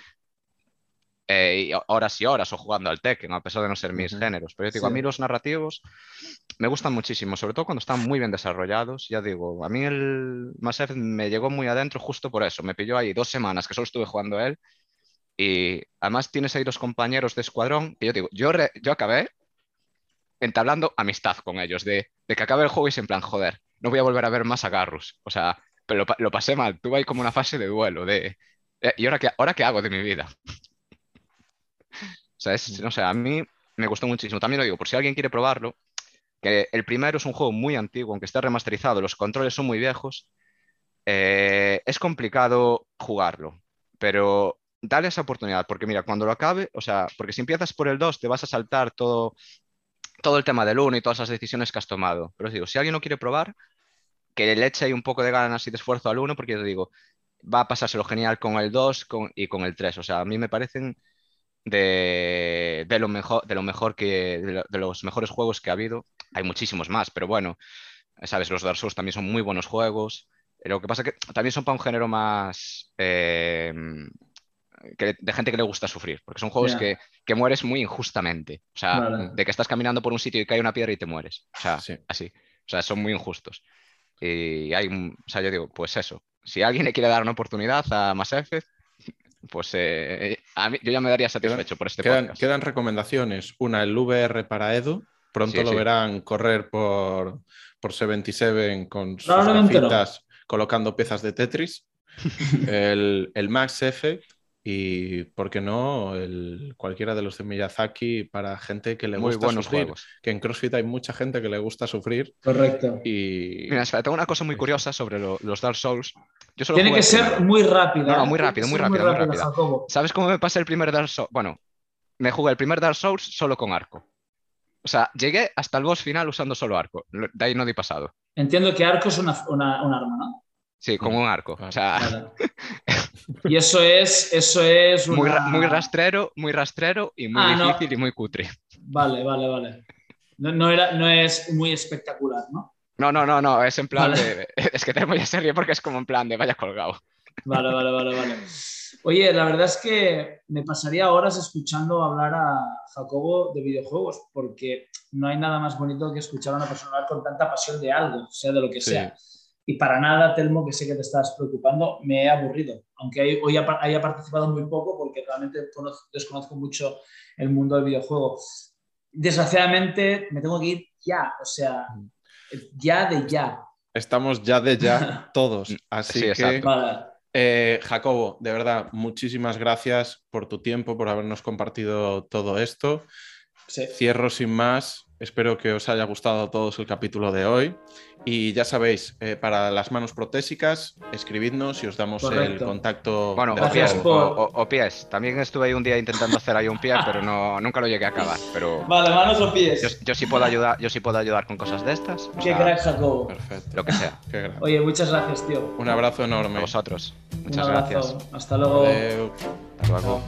eh, horas y horas o jugando al Tekken, a pesar de no ser mis géneros. Pero yo digo, a mí los narrativos me gustan muchísimo, sobre todo cuando están muy bien desarrollados. Ya digo, a mí el Mass Effect me llegó muy adentro justo por eso. Me pilló ahí dos semanas que solo estuve jugando a él y además tienes ahí dos compañeros de escuadrón que yo digo, yo, yo acabé entablando amistad con ellos, de, que acabe el juego y se en plan, joder, no voy a volver a ver más a Garrus. O sea, pero lo, pasé mal, tuve ahí como una fase de duelo, de, eh, ¿y ahora qué, ahora qué hago de mi vida? [LAUGHS] o sea, no sé, a mí me gustó muchísimo. También lo digo, por si alguien quiere probarlo, que el primero es un juego muy antiguo, aunque esté remasterizado, los controles son muy viejos, eh, es complicado jugarlo, pero dale esa oportunidad, porque mira, cuando lo acabe, o sea, porque si empiezas por el 2 te vas a saltar todo, todo el tema del 1 y todas las decisiones que has tomado. Pero os digo, si alguien no quiere probar, que le eche un poco de ganas y de esfuerzo al 1, porque yo te digo, va a pasárselo genial con el 2 y con el 3. O sea, a mí me parecen de, lo mejor, de lo mejor que, de, los mejores juegos que ha habido. Hay muchísimos más, pero bueno, sabes, los Dark Souls también son muy buenos juegos. Lo que pasa es que también son para un género más, eh, de gente que le gusta sufrir, porque son juegos que, mueres muy injustamente. O sea, de que estás caminando por un sitio y cae una piedra y te mueres. O sea, así. O sea, son muy injustos. Y hay, o sea, yo digo, pues eso. Si alguien le quiere dar una oportunidad a Mass Effect, pues eh, a mí, yo ya me daría satisfecho por este quedan, podcast. Quedan recomendaciones. Una, el VR para Edu. Pronto lo verán correr por, por 77 con sus gafitas colocando piezas de Tetris. [LAUGHS] el, el Max Effect y, ¿por qué no? El, cualquiera de los de Miyazaki para gente que le gusta sufrir. Juegos. Que en CrossFit hay mucha gente que le gusta sufrir. Correcto. Y... Mira, espera, tengo una cosa muy curiosa sobre los Dark Souls. Tiene que ser muy rápido. No, no, muy rápido, muy rápido, muy rápido. ¿Sabes cómo me pasa el primer Dark Souls? Bueno, me jugué el primer Dark Souls solo con arco. O sea, llegué hasta el boss final usando solo arco. De ahí no di pasado. Entiendo que arco es una, una- un arma, ¿no? Sí, con un arco. O sea, Vale. [LAUGHS] Y eso es, eso es una... muy, ra- muy rastrero, muy rastrero y muy Ah, no. difícil y muy cutre. Vale, vale, vale. No, no era, no es muy espectacular, ¿no? No, no, no, no, es en plan Vale. de. [LAUGHS] Es que tenemos ya serie porque es como en plan de vaya colgado. Vale, vale, vale, vale. Oye, la verdad es que me pasaría horas escuchando hablar a Jacobo de videojuegos, porque no hay nada más bonito que escuchar a una persona hablar con tanta pasión de algo, sea de lo que Sí. sea. Y para nada, Telmo, que sé que te estás preocupando, me he aburrido. Aunque hoy ha- haya participado muy poco, porque realmente conozco- desconozco mucho el mundo del videojuego. Desgraciadamente, me tengo que ir ya, o sea, ya de ya. Estamos ya de ya [LAUGHS] todos. Así Sí, que, eh, Jacobo, de verdad, muchísimas gracias por tu tiempo, por habernos compartido todo esto. Sí. Cierro sin más. Espero que os haya gustado a todos el capítulo de hoy. Y ya sabéis, eh, para las manos protésicas, escribidnos y os damos el Correcto. contacto. Bueno, o Gracias pies, por- o, o- o pies. También estuve ahí un día intentando hacer ahí un pie, pero no, nunca lo llegué a acabar. Pero Vale, manos o pies. yo, yo sí puedo ayudar, yo sí puedo ayudar con cosas de estas. o Qué sea, crack, Jacobo. Perfecto. Lo que sea. Qué. Oye, muchas gracias, tío. Un abrazo A enorme. vosotros. Un Muchas abrazo. gracias. Hasta luego. Adeu. Hasta luego.